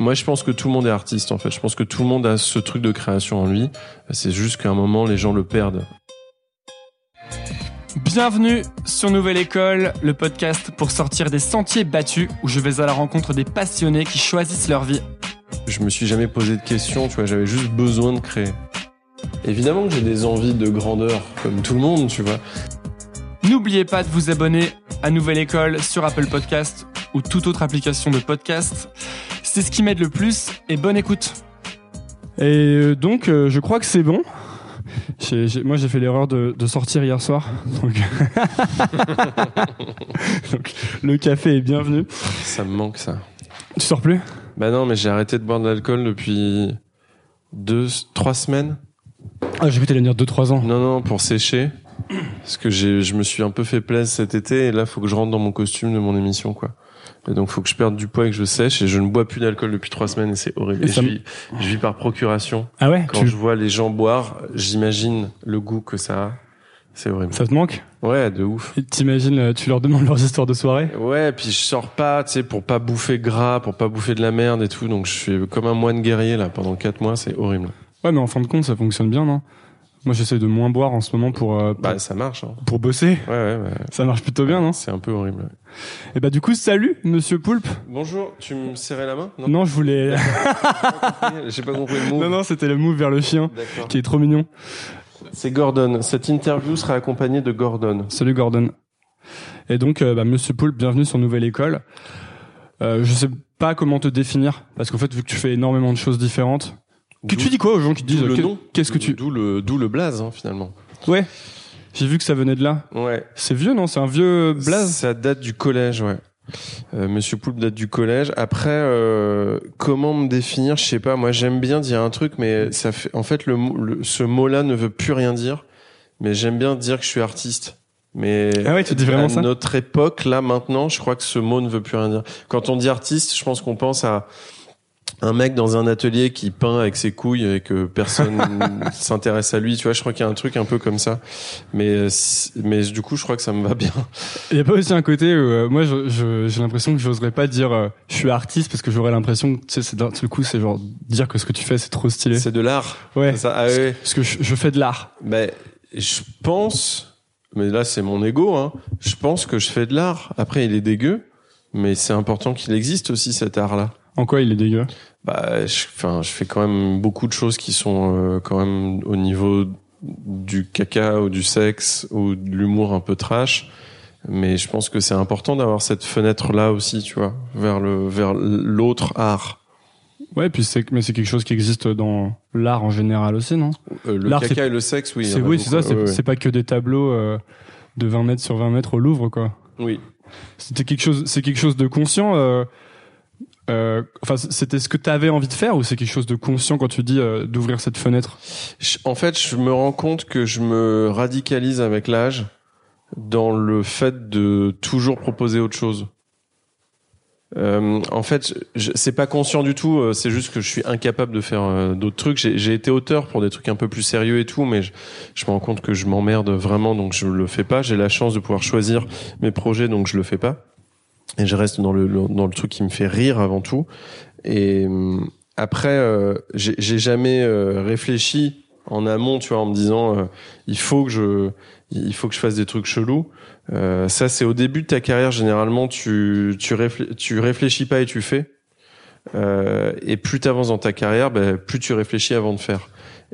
Moi, je pense que tout le monde est artiste, en fait. Je pense que tout le monde a ce truc de création en lui. C'est juste qu'à un moment, les gens le perdent. Bienvenue sur Nouvelle École, le podcast pour sortir des sentiers battus où je vais à la rencontre des passionnés qui choisissent leur vie. Je me suis jamais posé de questions, tu vois, j'avais juste besoin de créer. Évidemment que j'ai des envies de grandeur, comme tout le monde, tu vois. N'oubliez pas de vous abonner à Nouvelle École sur Apple Podcast ou toute autre application de podcast. C'est ce qui m'aide le plus et bonne écoute. Et euh, donc, euh, je crois que c'est bon. Moi, j'ai fait l'erreur de, de sortir hier soir. Donc... Donc, le café est bienvenu. Ça me manque, ça. Tu sors plus? Bah non, mais j'ai arrêté de boire de l'alcool depuis deux, trois semaines. Ah, j'ai cru que t'allais dire 2-3 ans. Non, non, pour sécher. Parce que j'ai, je me suis un peu fait plaisir cet été et là, faut que je rentre dans mon costume de mon émission, quoi. Et donc, faut que je perde du poids et que je sèche et je ne bois plus d'alcool depuis trois semaines et c'est horrible. Et je, vis, je vis par procuration. Ah ouais Quand tu- je vois les gens boire, j'imagine le goût que ça a. C'est horrible. Ça te manque? Ouais, de ouf. T'imagines, euh, tu leur demandes leurs histoires de soirée? Ouais, puis je sors pas, tu sais, pour pas bouffer gras, pour pas bouffer de la merde et tout. Donc je suis comme un moine guerrier là pendant quatre mois, c'est horrible. Ouais, mais en fin de compte, ça fonctionne bien, non? Moi, j'essaie de moins boire en ce moment pour, euh, pour, Bah ça marche. Hein. pour bosser. Ouais, ouais, ouais. Ça marche plutôt bien, non? C'est un peu horrible. ouais. Et bah du coup, salut, Monsieur Poulpe. Bonjour, tu me serrais la main? Non, je voulais. J'ai pas compris le mot. non, non, c'était le move vers le chien, D'accord. qui est trop mignon. C'est Gordon. Cette interview sera accompagnée de Gordon. Salut Gordon. Et donc, euh, bah, Monsieur Poulpe, bienvenue sur Nouvelle École. Euh, je sais pas comment te définir, parce qu'en fait, vu que tu fais énormément de choses différentes, que tu dis quoi aux gens qui te disent le nom. Qu'est-ce que tu D'où le, d'où le blaze hein, finalement. Ouais. J'ai vu que ça venait de là. Ouais. C'est vieux, non? C'est un vieux blaze? Ça date du collège, ouais. Euh, Monsieur Poulpe date du collège. Après, euh, comment me définir? Je sais pas. Moi, j'aime bien dire un truc, mais ça fait. En fait, le, le- ce mot-là ne veut plus rien dire. Mais j'aime bien dire que je suis artiste. Mais Ah ouais, tu dis vraiment à ça? notre époque, là maintenant, je crois que ce mot ne veut plus rien dire. Quand on dit artiste, je pense qu'on pense à un mec dans un atelier qui peint avec ses couilles et que personne s'intéresse à lui. Tu vois, je crois qu'il y a un truc un peu comme ça. Mais mais du coup, je crois que ça me va bien. Il y a pas aussi un côté où euh, moi je- je- j'ai l'impression que j'oserais pas dire euh, je suis artiste parce que j'aurais l'impression que tu sais d'un seul coup c'est genre dire que ce que tu fais c'est trop stylé. C'est de l'art. Ouais. Ça. Ah ouais. Parce que je, je fais de l'art. Mais je pense, mais là c'est mon ego, hein. Je pense que je fais de l'art. Après, il est dégueu, mais c'est important qu'il existe aussi cet art-là. En quoi il est dégueu? Bah, je, enfin, je fais quand même beaucoup de choses qui sont euh, quand même au niveau du caca ou du sexe ou de l'humour un peu trash. Mais je pense que c'est important d'avoir cette fenêtre-là aussi, tu vois, vers le vers l'autre art. Ouais, puis c'est mais c'est quelque chose qui existe dans l'art en général aussi, non? Euh, le caca et le sexe, oui. C'est oui, c'est ça. C'est Ouais, ouais. c'est pas que des tableaux euh, de 20 mètres sur 20 mètres au Louvre, quoi. Oui. C'était quelque chose. C'est quelque chose de conscient. Euh, enfin, c'était ce que tu avais envie de faire ou c'est quelque chose de conscient quand tu dis euh, d'ouvrir cette fenêtre? En fait, je me rends compte que je me radicalise avec l'âge. dans le fait de toujours proposer autre chose. Euh, en fait, c'est pas conscient du tout. euh, C'est juste que je suis incapable de faire euh, d'autres trucs. J'ai j'ai été auteur pour des trucs un peu plus sérieux et tout, mais je, je me rends compte que je m'emmerde vraiment, donc je le fais pas. J'ai la chance de pouvoir choisir mes projets, donc je le fais pas. Et je reste dans le dans le truc qui me fait rire avant tout. Et hum, après, euh, j'ai jamais euh, réfléchi en amont, tu vois, en me disant euh, il faut que je il faut que je fasse des trucs chelous. Euh, ça, c'est au début de ta carrière. Généralement, tu tu, réflé- tu réfléchis pas et tu fais. Euh, et plus tu avances dans ta carrière, ben, plus tu réfléchis avant de faire.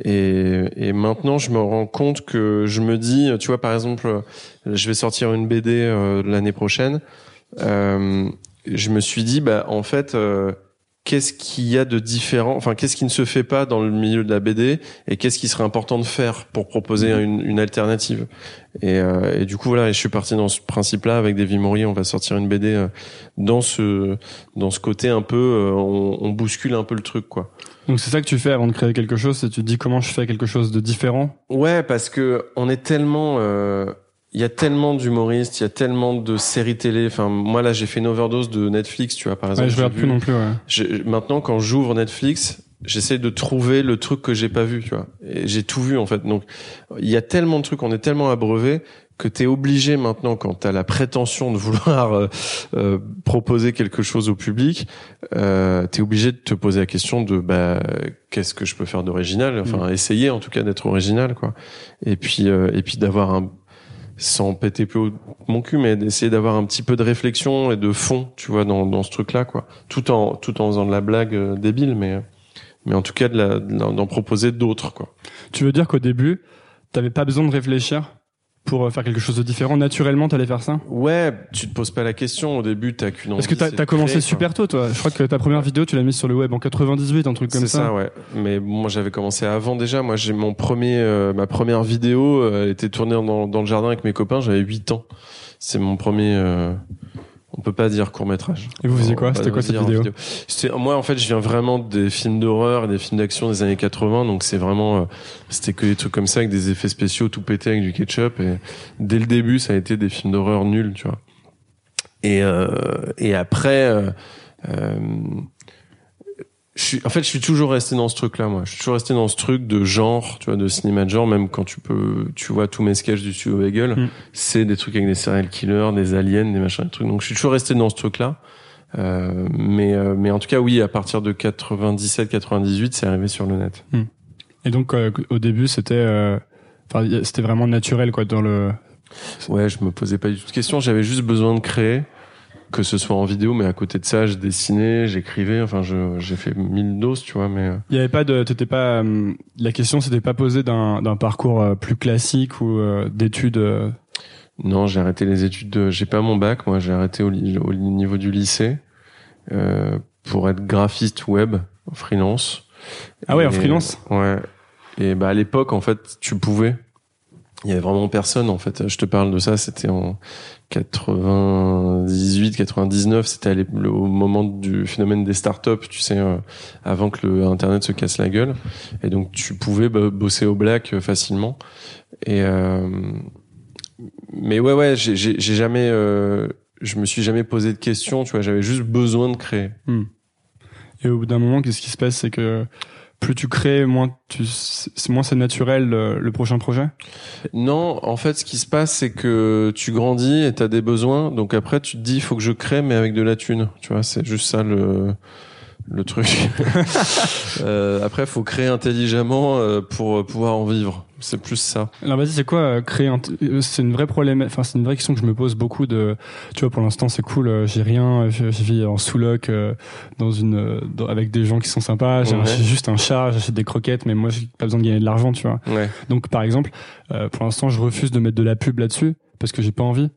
Et, et maintenant, je me rends compte que je me dis, tu vois, par exemple, je vais sortir une BD euh, l'année prochaine. Euh, je me suis dit, bah, en fait, euh, qu'est-ce qu'il y a de différent Enfin, qu'est-ce qui ne se fait pas dans le milieu de la BD et qu'est-ce qui serait important de faire pour proposer une, une alternative et, euh, et du coup, voilà, et je suis parti dans ce principe-là avec Davy Maury. On va sortir une BD euh, dans ce dans ce côté un peu, euh, on, on bouscule un peu le truc, quoi. Donc c'est ça que tu fais avant de créer quelque chose, c'est tu te dis comment je fais quelque chose de différent? Ouais, parce que on est tellement, euh, il y a tellement d'humoristes, il y a tellement de séries télé. Enfin, moi là, j'ai fait une overdose de Netflix, tu vois, par exemple. Ouais, je regarde plus non plus. Ouais. maintenant, quand j'ouvre Netflix, j'essaie de trouver le truc que j'ai pas vu, tu vois. Et j'ai tout vu en fait. Donc, il y a tellement de trucs, on est tellement abreuvé que t'es obligé maintenant, quand t'as la prétention de vouloir euh, euh, proposer quelque chose au public, euh, t'es obligé de te poser la question de bah qu'est-ce que je peux faire d'original, enfin essayer en tout cas d'être original, quoi. Et puis euh, et puis d'avoir un sans péter plus haut mon cul, mais d'essayer d'avoir un petit peu de réflexion et de fond, tu vois, dans, dans ce truc-là, quoi. Tout en tout en faisant de la blague euh, débile, mais mais en tout cas d'en proposer d'autres, quoi. Tu veux dire qu'au début, t'avais pas besoin de réfléchir? Pour euh, faire quelque chose de différent. Naturellement, t'allais faire ça. Ouais, tu te poses pas la question au début, t'as qu'une envie. Parce que t'as as commencé créer, super tôt, toi. Je crois que ta première vidéo, tu l'as mise sur le web en 98, un truc comme C'est ça. ça, ouais. Mais moi, j'avais commencé avant déjà. Moi, j'ai mon premier, euh, ma première vidéo euh, elle était tournée dans, dans le jardin avec mes copains. J'avais 8 ans. C'est mon premier. euh, on peut pas dire court métrage. Et vous faisiez quoi C'était quoi cette vidéo C'était moi en fait, je viens vraiment des films d'horreur et des films d'action des années 80. Donc c'est vraiment, euh, c'était que des trucs comme ça avec des effets spéciaux tout pété avec du ketchup. Et dès le début, ça a été des films d'horreur nuls, tu vois. Et euh, et après. euh, euh, je suis, en fait, je suis toujours resté dans ce truc-là, moi. Je suis toujours resté dans ce truc de genre, tu vois, de cinéma de genre, même quand tu peux, tu vois tous mes sketchs du studio Bagel, Mm. c'est des trucs avec des serial killers, des aliens, des machins, des trucs. Donc, je suis toujours resté dans ce truc-là. Euh, mais, euh, mais en tout cas, oui, à partir de 97, 98, c'est arrivé sur le net. Et donc, euh, au début, c'était, euh, c'était vraiment naturel, quoi, dans le. Ouais, je me posais pas du tout de questions. J'avais juste besoin de créer, que ce soit en vidéo, mais à côté de ça, je dessinais, j'écrivais. Enfin, j'ai fait mille doses, tu vois, mais. euh, Il y avait pas de, t'étais pas, euh, la question s'était pas posée d'un, parcours euh, plus classique ou d'études. Non, j'ai arrêté les études. De... J'ai pas mon bac, moi. J'ai arrêté au, niveau du lycée euh, pour être graphiste web, freelance. Ah ouais, en freelance? Ouais. Et bah à l'époque, en fait, tu pouvais. Il y avait vraiment personne, en fait. Je te parle de ça. C'était en 98, 99. C'était au moment du phénomène des startups, tu sais, euh, avant que le Internet se casse la gueule. Et donc, tu pouvais bosser au black euh, facilement. Et euh, mais ouais, ouais, j'ai jamais, euh, je me suis jamais posé de questions. Tu vois, j'avais juste besoin de créer. Et au bout d'un moment, qu'est-ce qui se passe, c'est que plus tu crées, moins tu, c'est moins c'est naturel le, le prochain projet? Non, en fait, ce qui se passe, c'est que tu grandis et t'as des besoins. Donc après, tu te dis, il faut que je crée, mais avec de la thune. Tu vois, c'est juste ça le le truc. euh, après, faut créer intelligemment euh, pour pouvoir en vivre. C'est plus ça. Alors vas-y, c'est quoi euh, créer un euh, C'est une vraie problème. Enfin, c'est une vraie question que je me pose beaucoup. De, tu vois, pour l'instant, c'est cool. euh, J'ai rien. Je, je vis en sous-loc dans une dans- avec des gens qui sont sympas. J'ai Ouais. juste un chat. J'achète des croquettes, mais moi, j'ai pas besoin de gagner de l'argent, tu vois. Ouais. Donc, par exemple, euh, pour l'instant, je refuse de mettre de la pub là-dessus parce que j'ai pas envie.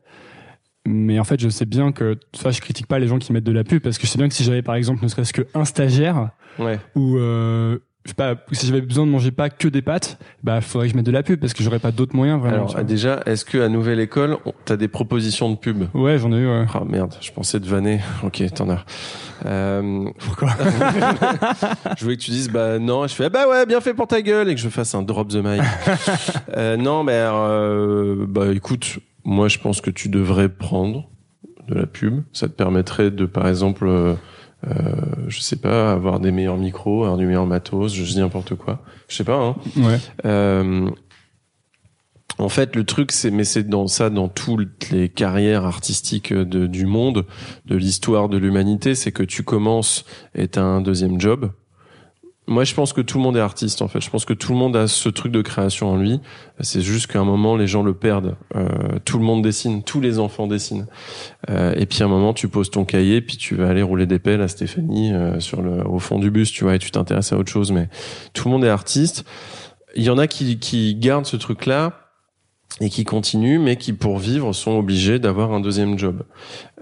Mais en fait, je sais bien que, enfin, je critique pas les gens qui mettent de la pub parce que je sais bien que si j'avais, par exemple, ne serait-ce qu'un stagiaire Ouais. ou euh, je sais pas, si j'avais besoin de manger pas que des pâtes, bah, faudrait que je mette de la pub parce que j'aurais pas d'autres moyens vraiment. Alors déjà, est-ce que à Nouvelle École, on- t'as des propositions de pub? Ouais, j'en ai eu. Ouais. Ah merde, je pensais de vanner. Ok, t'en as. Euh, Pourquoi? Je voulais que tu dises bah non, et je fais ah bah ouais, bien fait pour ta gueule et que je fasse un drop the mic. euh, non, mais euh, bah écoute, moi, je pense que tu devrais prendre de la pub. Ça te permettrait de, par exemple, euh, je sais pas, avoir des meilleurs micros, avoir du meilleur matos, je dis n'importe quoi. Je sais pas. Hein. Ouais. Euh, en fait, le truc, c'est, mais c'est dans ça, dans toutes les carrières artistiques de, du monde, de l'histoire de l'humanité, c'est que tu commences et t'as un deuxième job. Moi, je pense que tout le monde est artiste, en fait. Je pense que tout le monde a ce truc de création en lui. C'est juste qu'à un moment, les gens le perdent. Euh, tout le monde dessine, tous les enfants dessinent. Euh, et puis à un moment, tu poses ton cahier, puis tu vas aller rouler des pelles à Stéphanie euh, sur le, au fond du bus, tu vois, et tu t'intéresses à autre chose. Mais tout le monde est artiste. Il y en a qui, qui gardent ce truc-là et qui continuent, mais qui pour vivre sont obligés d'avoir un deuxième job.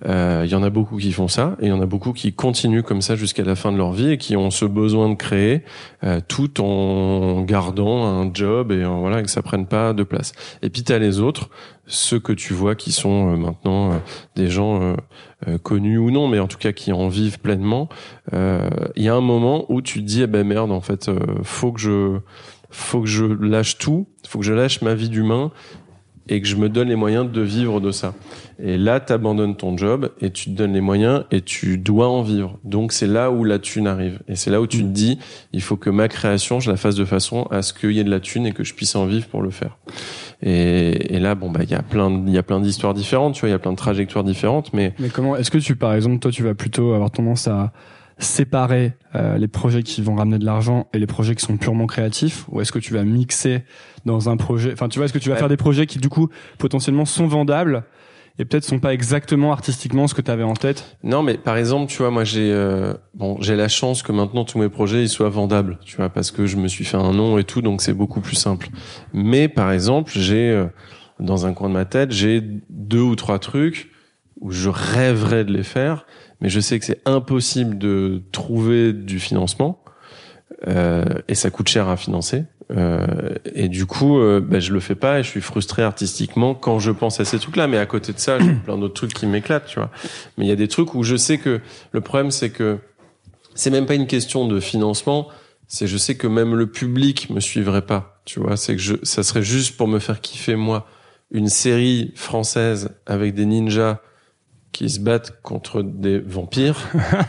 Euh, Il y en a beaucoup qui font ça, et il y en a beaucoup qui continuent comme ça jusqu'à la fin de leur vie et qui ont ce besoin de créer euh, tout en gardant un job et en, voilà que ça prenne pas de place. Et puis t'as les autres, ceux que tu vois qui sont euh, maintenant euh, des gens euh, connus ou non, mais en tout cas qui en vivent pleinement. Il y a un moment où tu te dis eh ben merde en fait, faut que je faut que je lâche tout, faut que je lâche ma vie d'humain et que je me donne les moyens de vivre de ça. Et là, tu ton job et tu te donnes les moyens et tu dois en vivre. Donc c'est là où la thune arrive. Et c'est là où tu te dis, il faut que ma création, je la fasse de façon à ce qu'il y ait de la thune et que je puisse en vivre pour le faire. Et, et là, bon, bah, il y a plein, il y a plein d'histoires différentes, tu vois, il y a plein de trajectoires différentes, mais Mais comment est-ce que tu, par exemple, toi, tu vas plutôt avoir tendance à séparer euh, les projets qui vont ramener de l'argent et les projets qui sont purement créatifs, ou est-ce que tu vas mixer dans un projet Enfin, tu vois, est-ce que tu vas Ouais. faire des projets qui du coup potentiellement sont vendables et peut-être sont pas exactement artistiquement ce que tu avais en tête? Non, mais par exemple, tu vois, moi j'ai euh, bon, j'ai la chance que maintenant tous mes projets ils soient vendables, tu vois, parce que je me suis fait un nom et tout, donc c'est beaucoup plus simple. Mais par exemple, j'ai euh, dans un coin de ma tête, j'ai deux ou trois trucs où je rêverais de les faire, mais je sais que c'est impossible de trouver du financement euh, et ça coûte cher à financer. Euh, et du coup, euh, ben, je le fais pas et je suis frustré artistiquement quand je pense à ces trucs-là. Mais à côté de ça, j'ai plein d'autres trucs qui m'éclatent, tu vois. Mais il y a des trucs où je sais que le problème, c'est que c'est même pas une question de financement. C'est je sais que même le public me suivrait pas, tu vois. C'est que je, ça serait juste pour me faire kiffer moi une série française avec des ninjas qui se battent contre des vampires.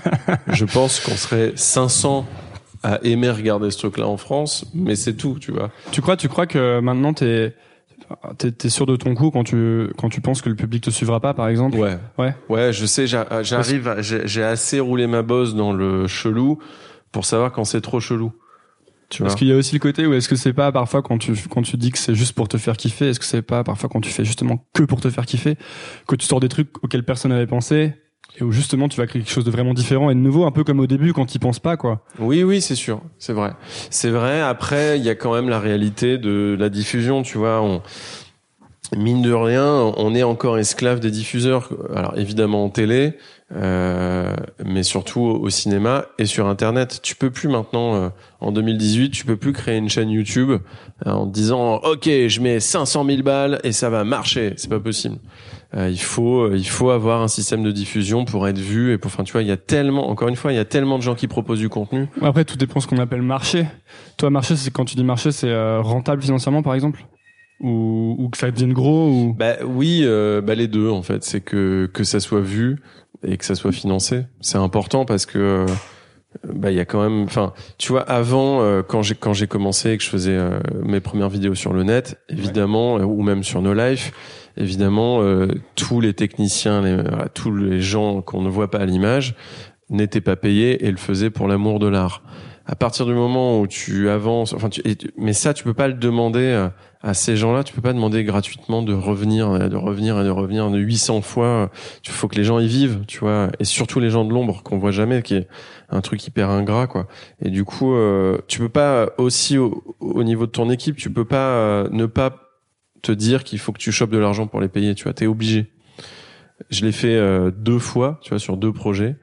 je pense qu'on serait 500 à aimer regarder ce truc-là en France, mais c'est tout, tu vois. Tu crois, tu crois que maintenant t'es t'es t'es sûr de ton coup quand tu quand tu penses que le public te suivra pas, par exemple? Ouais. Ouais. Ouais, je sais, j'a- j'arrive, j'ai assez roulé ma bosse dans le chelou pour savoir quand c'est trop chelou. Tu vois. Parce qu'il y a aussi le côté où est-ce que c'est pas parfois quand tu quand tu dis que c'est juste pour te faire kiffer, est-ce que c'est pas parfois quand tu fais justement que pour te faire kiffer que tu sors des trucs auxquels personne n'avait pensé et où justement tu vas créer quelque chose de vraiment différent et de nouveau, un peu comme au début quand tu penses pas quoi. Oui, oui, c'est sûr, c'est vrai. C'est vrai. Après, il y a quand même la réalité de la diffusion, tu vois. On, mine de rien, on est encore esclave des diffuseurs. Alors évidemment en télé, euh, mais surtout au, cinéma et sur Internet. Tu peux plus maintenant, euh, en 2018, tu peux plus créer une chaîne YouTube euh, en te disant OK, je mets 500 000 balles et ça va marcher. C'est pas possible. Euh, il faut, il faut avoir un système de diffusion pour être vu et pour, enfin, tu vois, il y a tellement, encore une fois, il y a tellement de gens qui proposent du contenu. Après tout dépend ce qu'on appelle marché. Toi marché, c'est quand tu dis marché, c'est euh, rentable financièrement par exemple? Ou, ou que ça devienne gros ou? Bah oui, euh, bah les deux en fait, c'est que que ça soit vu et que ça soit financé, c'est important parce que euh, bah il y a quand même, enfin tu vois avant euh, quand j'ai quand j'ai commencé et que je faisais euh, mes premières vidéos sur le net, évidemment ou même sur No Life, évidemment tous les techniciens, tous les gens qu'on ne voit pas à l'image n'étaient pas payés et le faisaient pour l'amour de l'art. À partir du moment où tu avances, enfin, tu, mais ça, tu peux pas le demander euh, à ces gens-là. Tu peux pas demander gratuitement de revenir, euh, de revenir et de revenir de 800 fois. Il faut que les gens y vivent, tu vois. Et surtout les gens de l'ombre qu'on voit jamais, qui est un truc hyper ingrat, quoi. Et du coup, euh, tu peux pas aussi au, au niveau de ton équipe, tu peux pas ne pas te dire qu'il faut que tu chopes de l'argent pour les payer. Tu vois, t'es obligé. Je l'ai fait deux fois, tu vois, sur deux projets.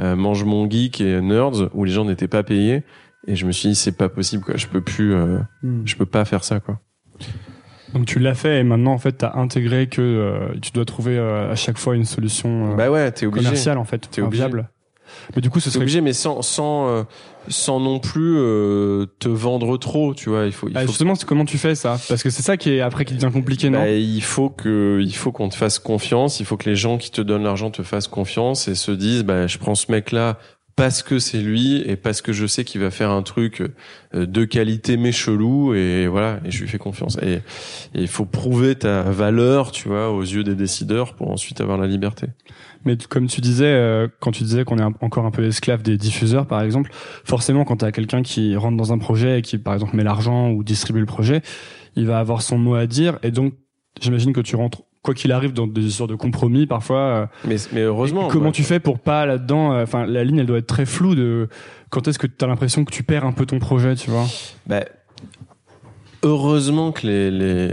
Euh, Mange mon geek et Nerds où les gens n'étaient pas payés et je me suis dit c'est pas possible quoi je peux plus euh, Hmm. je peux pas faire ça quoi Donc tu l'as fait et maintenant en fait t'as intégré que euh, tu dois trouver euh, à chaque fois une solution euh, bah ouais t'es obligé commerciale en fait, T'es enfin, obligé. viable. Mais du coup, ce serait obligé, mais sans sans euh, sans non plus euh, te vendre trop, tu vois. Il faut il Ah, faut justement, c'est comment tu fais ça? Parce que c'est ça qui est après qui devient compliqué, non? Bah, il faut que il faut qu'on te fasse confiance, il faut que les gens qui te donnent l'argent te fassent confiance et se disent bah je prends ce mec là parce que c'est lui et parce que je sais qu'il va faire un truc euh, de qualité mais chelou et voilà et je lui fais confiance et il faut prouver ta valeur tu vois aux yeux des décideurs pour ensuite avoir la liberté Mais comme tu disais, euh, quand tu disais qu'on est encore un peu esclave des diffuseurs, par exemple, forcément, quand tu as quelqu'un qui rentre dans un projet et qui, par exemple, met l'argent ou distribue le projet, il va avoir son mot à dire. Et donc, j'imagine que tu rentres, quoi qu'il arrive, dans des histoires de compromis parfois. euh, mais mais heureusement Comment tu fais pour pas là-dedans euh, Enfin, la ligne, elle doit être très floue. De quand est-ce que tu as l'impression que tu perds un peu ton projet, tu vois? Bah, heureusement que les, les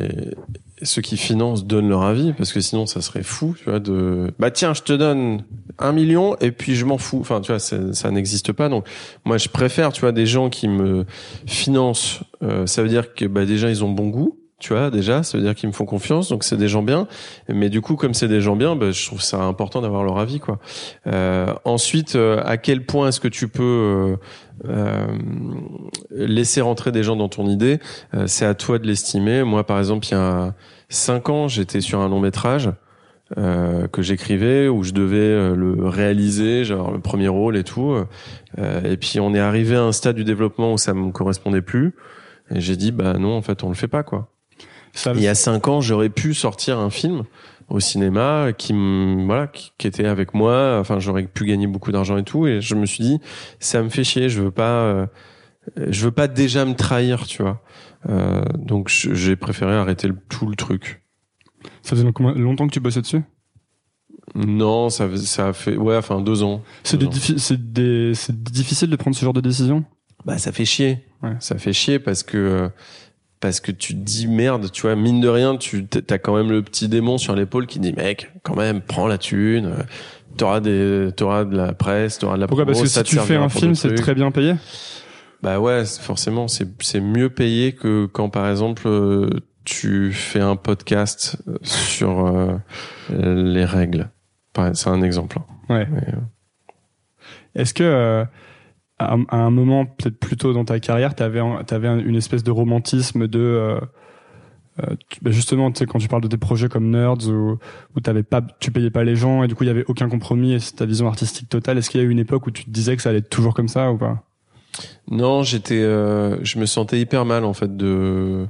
ceux qui financent donnent leur avis parce que sinon ça serait fou, tu vois. De bah tiens, je te donne un million et puis je m'en fous. Enfin, tu vois, c'est- ça n'existe pas. Donc moi, je préfère, tu vois, des gens qui me financent. euh, ça veut dire que bah déjà ils ont bon goût. Tu vois, déjà, ça veut dire qu'ils me font confiance, donc c'est des gens bien. Mais du coup, comme c'est des gens bien, bah, je trouve ça important d'avoir leur avis, quoi. Euh, ensuite, euh, à quel point est-ce que tu peux euh, euh, laisser rentrer des gens dans ton idée euh, C'est à toi de l'estimer. Moi, par exemple, il y a cinq ans, j'étais sur un long métrage euh, que j'écrivais où je devais euh, le réaliser, genre le premier rôle et tout. Euh, et puis on est arrivé à un stade du développement où ça me correspondait plus. Et j'ai dit bah non, en fait, on le fait pas quoi. Ça, Il y a cinq ans, j'aurais pu sortir un film au cinéma qui voilà qui, qui était avec moi. Enfin, j'aurais pu gagner beaucoup d'argent et tout. Et je me suis dit, ça me fait chier. Je veux pas, euh, je veux pas déjà me trahir, tu vois. Euh, donc j'ai préféré arrêter le, tout le truc. ça faisait longtemps que tu bossais dessus? Non, ça ça a fait ouais, enfin deux ans. C'est difficile de prendre ce genre de décision? Bah ça fait chier. Ouais. Ça fait chier parce que euh, parce que tu te dis merde, tu vois, mine de rien, tu t'as quand même le petit démon sur l'épaule qui dit mec, quand même, prends la thune. euh, T'auras des t'auras de la presse, t'auras de la Pourquoi? Parce que si tu fais un film, c'est très bien payé? Bah ouais, forcément, c'est c'est mieux payé que quand par exemple euh, tu fais un podcast euh, sur euh, les règles. C'est un exemple. hein. Ouais. Est-ce que euh, à, à un moment, peut-être plus tôt dans ta carrière, t'avais un- t'avais un- une espèce de romantisme de euh, euh, tu- bah justement, tu sais, quand tu parles de des projets comme Nerds où, où t'avais pas, tu payais pas les gens et du coup il y avait aucun compromis et c'est ta vision artistique totale. Est-ce qu'il y a eu une époque où tu te disais que ça allait être toujours comme ça ou pas? Non, j'étais, euh, je me sentais hyper mal en fait de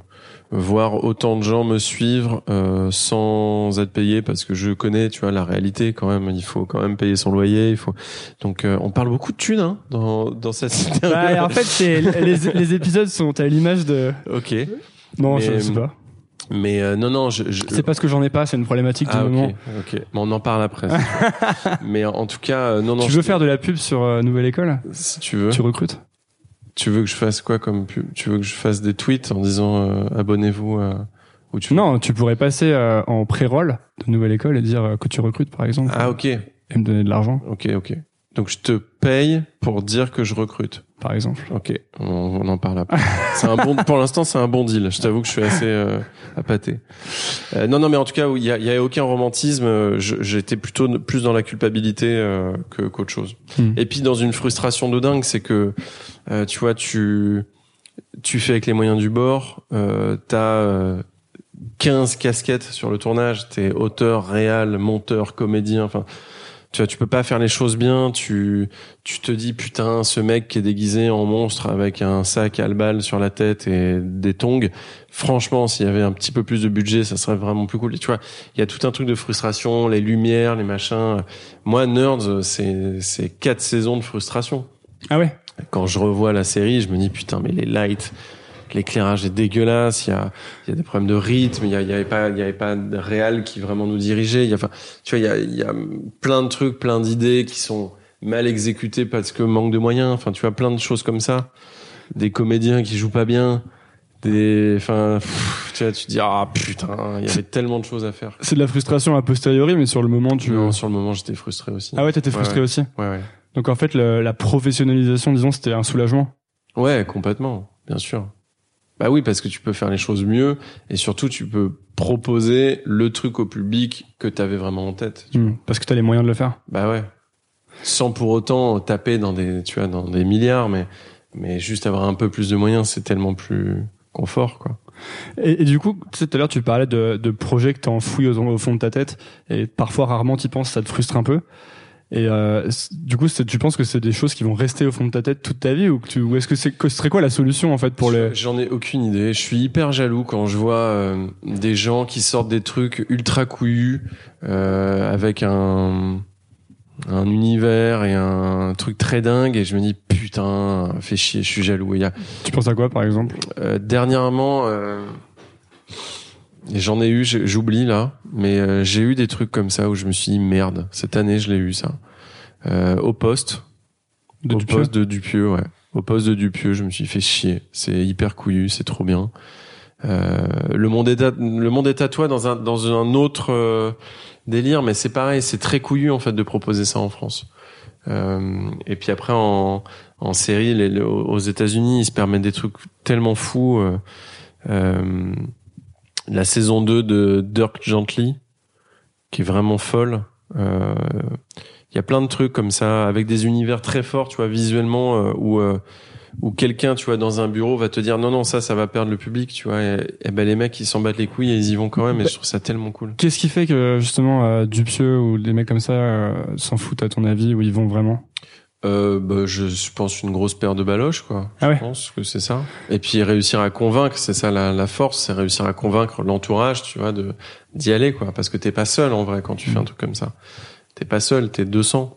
voir autant de gens me suivre euh, sans être payé parce que je connais, tu vois, la réalité quand même. Il faut quand même payer son loyer. Il faut. Donc, euh, on parle beaucoup de thunes hein, dans dans cette. Bah, En fait, c'est les, les épisodes sont à l'image de. ok. Non, Mais, je sais pas. Mais euh, non, non, je. je... C'est parce que j'en ai pas. C'est une problématique Ah du ok, moment. ok. Mais on en parle après. Mais en tout cas, euh, non, non. tu je- veux faire de la pub sur euh, Nouvelle École? Si tu veux. Tu recrutes? Tu veux que je fasse quoi comme pub Tu veux que je fasse des tweets en disant euh, abonnez-vous à... ou tu Non, tu pourrais passer euh, en pré-roll de Nouvelle École et dire euh, que tu recrutes, par exemple, Ah ok, et me donner de l'argent, ok, ok. Donc je te paye pour dire que je recrute. par exemple. Ok, on, on en parle après. c'est un bon, pour l'instant c'est un bon deal. Je t'avoue que je suis assez euh, appâté. Euh, non, non, mais en tout cas, il y a, il y a aucun romantisme. euh, J'étais plutôt plus dans la culpabilité euh, que qu'autre chose. Hmm. Et puis dans une frustration de dingue, c'est que euh, tu vois, tu tu fais avec les moyens du bord. Euh, T'as euh, 15 casquettes sur le tournage. T'es auteur, réal, monteur, comédien. Enfin, tu vois, tu peux pas faire les choses bien. Tu tu te dis putain, ce mec qui est déguisé en monstre avec un sac à balles sur la tête et des tongs. Franchement, s'il y avait un petit peu plus de budget, ça serait vraiment plus cool. Et tu vois, il y a tout un truc de frustration, les lumières, les machins. Moi, Nerds, c'est c'est quatre saisons de frustration. Ah ouais? Quand je revois la série, je me dis putain, mais les lights, l'éclairage est dégueulasse. Il y a y a des problèmes de rythme. Il y, y avait pas il y avait pas de réal qui vraiment nous dirigeait. Il y a enfin, tu vois, il y a y a plein de trucs, plein d'idées qui sont mal exécutées parce que manque de moyens. Enfin, tu vois, plein de choses comme ça. Des comédiens qui jouent pas bien. Des, enfin, pff, tu vois, tu te dis ah putain, il y avait tellement de choses à faire. C'est de la frustration a posteriori, mais sur le moment, tu. Non, sur le moment, j'étais frustré aussi. Ah ouais, t'étais frustré ouais. aussi. Ouais, ouais. Donc en fait, le- la professionnalisation, disons, c'était un soulagement. Ouais, complètement, bien sûr. Bah oui, parce que tu peux faire les choses mieux et surtout tu peux proposer le truc au public que t'avais vraiment en tête. Hmm, parce que t'as les moyens de le faire. Bah ouais. sans pour autant taper dans des, tu vois, dans des milliards, mais mais juste avoir un peu plus de moyens, c'est tellement plus confort, quoi. Et, et du coup, tu sais, tout à l'heure, tu parlais de, de projets que t'as enfouis au, au fond de ta tête, et parfois, rarement, tu penses, ça te frustre un peu. Et euh, du coup, tu penses que c'est des choses qui vont rester au fond de ta tête toute ta vie, ou que tu, ou est-ce que c'est, que ce serait quoi la solution en fait pour les J'en ai aucune idée. Je suis hyper jaloux quand je vois euh, des gens qui sortent des trucs ultra couillus euh, avec un un univers et un truc très dingue et je me dis putain fais chier je suis jaloux y a Tu penses à quoi, par exemple? Euh, dernièrement euh, j'en ai eu j'oublie là mais euh, j'ai eu des trucs comme ça où je me suis dit merde cette année je l'ai eu ça euh, au poste De au Dupieux poste de Dupieux, ouais. Au poste de Dupieux, je me suis fait chier. C'est hyper couillu, c'est trop bien. Euh, le monde est à, le monde est à toi dans un dans un autre euh, délire, mais c'est pareil, c'est très couillu en fait de proposer ça en France. Euh, et puis après en en série, les, les- aux États-Unis, ils se permettent des trucs tellement fous. euh, la saison 2 de Dirk Gently, qui est vraiment folle. Euh, il y a plein de trucs comme ça avec des univers très forts tu vois visuellement euh, où euh, où quelqu'un tu vois dans un bureau va te dire non non ça ça va perdre le public tu vois et, et ben les mecs ils s'en battent les couilles et ils y vont quand même et je trouve ça tellement cool Qu'est-ce qui fait que justement Dupieux ou des mecs comme ça s'en foutent à ton avis ou ils vont vraiment? Euh, bah, je pense une grosse paire de baloches quoi Ah ouais. je pense que c'est ça et puis réussir à convaincre c'est ça la, la force c'est réussir à convaincre l'entourage tu vois de d'y aller quoi parce que t'es pas seul en vrai quand tu fais un truc comme ça t'es pas seul t'es 200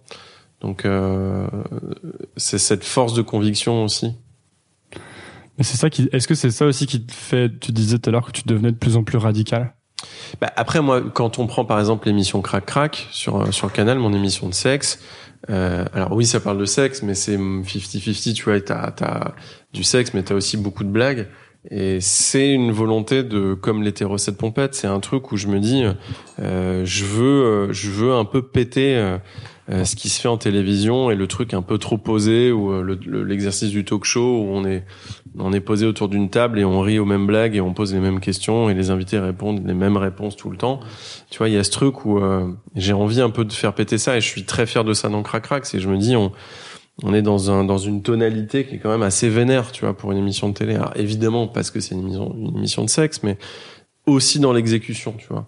donc euh, c'est cette force de conviction aussi Mais c'est ça qui. Est-ce que c'est ça aussi qui te fait Tu disais tout à l'heure que tu devenais de plus en plus radical? Bah, après moi, quand on prend par exemple l'émission Crac Crac sur euh, sur Canal, mon émission de sexe. Euh, alors oui, ça parle de sexe, mais c'est 50-50, tu vois. T'as t'as du sexe, mais t'as aussi beaucoup de blagues. Et c'est une volonté de, comme les recettes pompettes, c'est un truc où je me dis, euh, je veux, euh, je veux un peu péter euh, euh, ce qui se fait en télévision et le truc un peu trop posé ou euh, le- le- l'exercice du talk show où on est, on est posé autour d'une table et on rit aux mêmes blagues et on pose les mêmes questions et les invités répondent les mêmes réponses tout le temps. Tu vois, il y a ce truc où euh, j'ai envie un peu de faire péter ça et je suis très fier de ça dans Crac Crac. C'est je me dis on on est dans un dans une tonalité qui est quand même assez vénère, tu vois, pour une émission de télé. Alors, évidemment parce que c'est une émission une émission de sexe, mais aussi dans l'exécution, tu vois.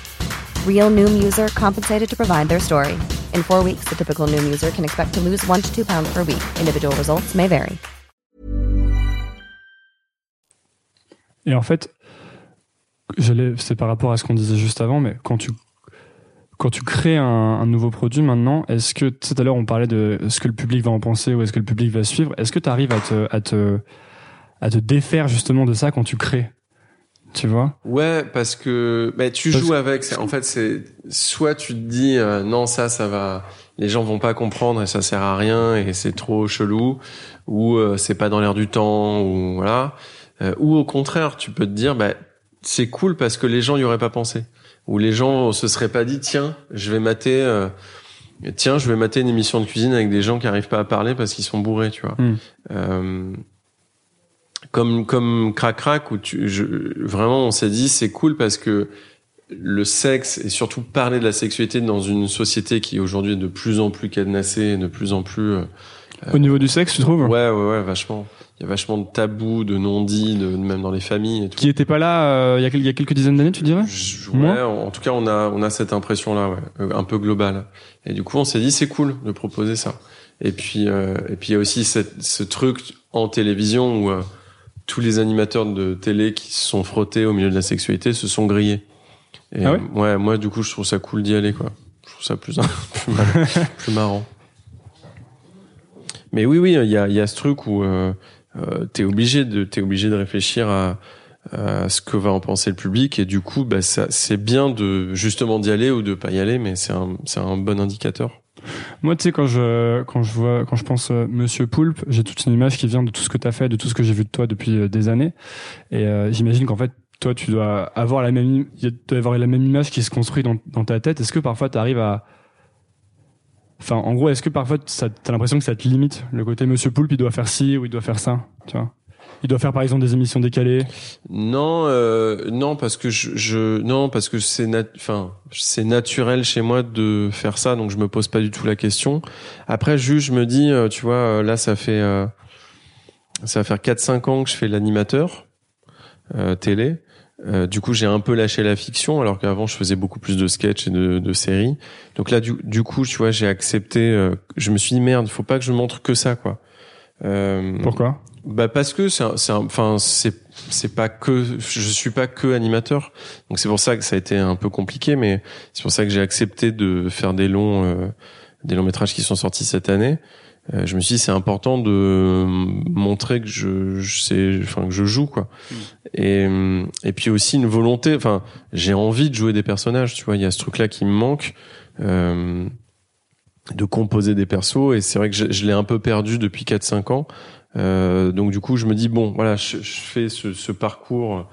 Real Noom user compensated to provide their story. In four weeks, the typical Noom user can expect to lose one to two pounds per week. Individual results may vary. Et en fait, c'est par rapport à ce qu'on disait juste avant, mais quand tu quand tu crées un, un nouveau produit maintenant, est-ce que tout à l'heure on parlait de ce que le public va en penser ou est-ce que le public va suivre Est-ce que tu arrives à te, à te à te défaire justement de ça quand tu crées? Tu vois? Ouais, parce que bah, tu Parce joues avec. En fait, c'est soit tu te dis euh, non ça ça va, les gens vont pas comprendre et ça sert à rien et c'est trop chelou, ou euh, c'est pas dans l'air du temps ou voilà, Euh, ou au contraire tu peux te dire bah c'est cool parce que les gens y auraient pas pensé, ou les gens se seraient pas dit tiens je vais mater. euh, Tiens, je vais mater une émission de cuisine avec des gens qui arrivent pas à parler parce qu'ils sont bourrés, tu vois. Hmm. Euh, comme comme crac crac où tu je, vraiment on s'est dit c'est cool parce que le sexe et surtout parler de la sexualité dans une société qui aujourd'hui est de plus en plus cadenassée, de plus en plus euh, Au niveau du sexe, tu trouves? Ouais ouais ouais vachement. Il y a vachement de tabous, de non-dits, de, même dans les familles et tout. Qui était pas là euh, il y, a, il y a quelques dizaines d'années, tu dirais? Je- Ouais, en, en tout cas, on a on a cette impression là, ouais, euh, un peu globale. Et du coup, on s'est dit c'est cool de proposer ça. Et puis euh, et puis il y a aussi cette, ce truc en télévision où euh, tous les animateurs de télé qui se sont frottés au milieu de la sexualité se sont grillés. Et, Ah ouais euh, ouais, moi du coup, je trouve ça cool d'y aller quoi. Je trouve ça plus plus, mar- plus marrant. Mais oui, oui, il y a, y a ce truc où euh, euh, t'es obligé de t'es obligé de réfléchir à, à ce que va en penser le public et du coup, bah, ça, c'est bien de justement d'y aller ou de pas y aller, mais c'est un c'est un bon indicateur. Moi, tu sais, quand je quand je vois quand je pense euh, Monsieur Poulpe, j'ai toute une image qui vient de tout ce que t'as fait, de tout ce que j'ai vu de toi depuis euh, des années, et euh, j'imagine qu'en fait, toi, tu dois avoir la même y avoir la même image qui se construit dans ta tête. Est-ce que parfois tu arrives à Enfin, en gros, est-ce que parfois ça- t'as l'impression que ça te limite le côté Monsieur Poulpe, il doit faire ci ou il doit faire ça, tu vois? Il doit faire par exemple des émissions décalées. Non, euh, non parce que je, je non parce que c'est nat, enfin c'est naturel chez moi de faire ça, donc je me pose pas du tout la question. Après, juste je me dis, euh, tu vois, euh, là ça fait euh, ça va faire 4-5 ans que je fais l'animateur euh, télé. Euh, du coup, j'ai un peu lâché la fiction, alors qu'avant, je faisais beaucoup plus de sketchs et de, de séries. Donc là, du, du coup, tu vois, j'ai accepté. euh, je me suis dit merde, faut pas que je montre que ça, quoi. Euh, Pourquoi? Bah parce que c'est enfin c'est c'est pas que je suis pas que animateur. Donc c'est pour ça que ça a été un peu compliqué mais c'est pour ça que j'ai accepté de faire des longs euh, des longs métrages qui sont sortis cette année. Euh, je me suis dit c'est important de montrer que je, je sais enfin que je joue quoi. Et et puis aussi une volonté enfin j'ai envie de jouer des personnages tu vois. Il y a ce truc là qui me manque euh, de composer des persos. Et c'est vrai que je, je l'ai un peu perdu depuis 4-5 ans euh, donc du coup, je me dis bon, voilà, je, je fais ce, ce parcours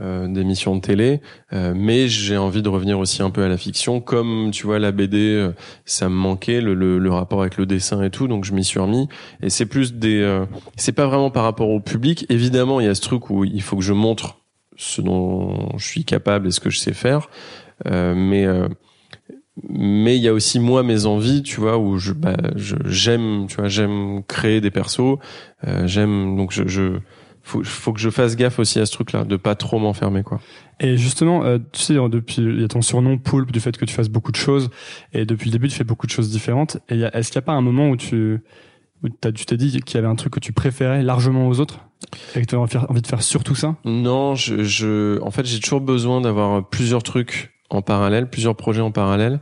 euh, d'émissions de télé, euh, mais j'ai envie de revenir aussi un peu à la fiction, comme tu vois la BD, euh, ça me manquait le, le, le rapport avec le dessin et tout, donc je m'y suis remis. Et c'est plus des, euh, c'est pas vraiment par rapport au public. Évidemment, il y a ce truc où il faut que je montre ce dont je suis capable et ce que je sais faire, euh, mais mais il y a aussi moi mes envies tu vois où je bah, je- j'aime tu vois j'aime créer des persos. Euh, j'aime donc je, je faut, faut que je fasse gaffe aussi à ce truc là de pas trop m'enfermer quoi. Et justement, euh, tu sais, depuis il y a ton surnom Poulpe du fait que tu fasses beaucoup de choses. Et depuis le début tu fais beaucoup de choses différentes. Et est-ce qu'il n'y a pas un moment où tu où tu t'es dit qu'il y avait un truc que tu préférais largement aux autres? Et que tu avais envie de faire surtout ça? Non je, je en fait j'ai toujours besoin d'avoir plusieurs trucs en parallèle plusieurs projets en parallèle.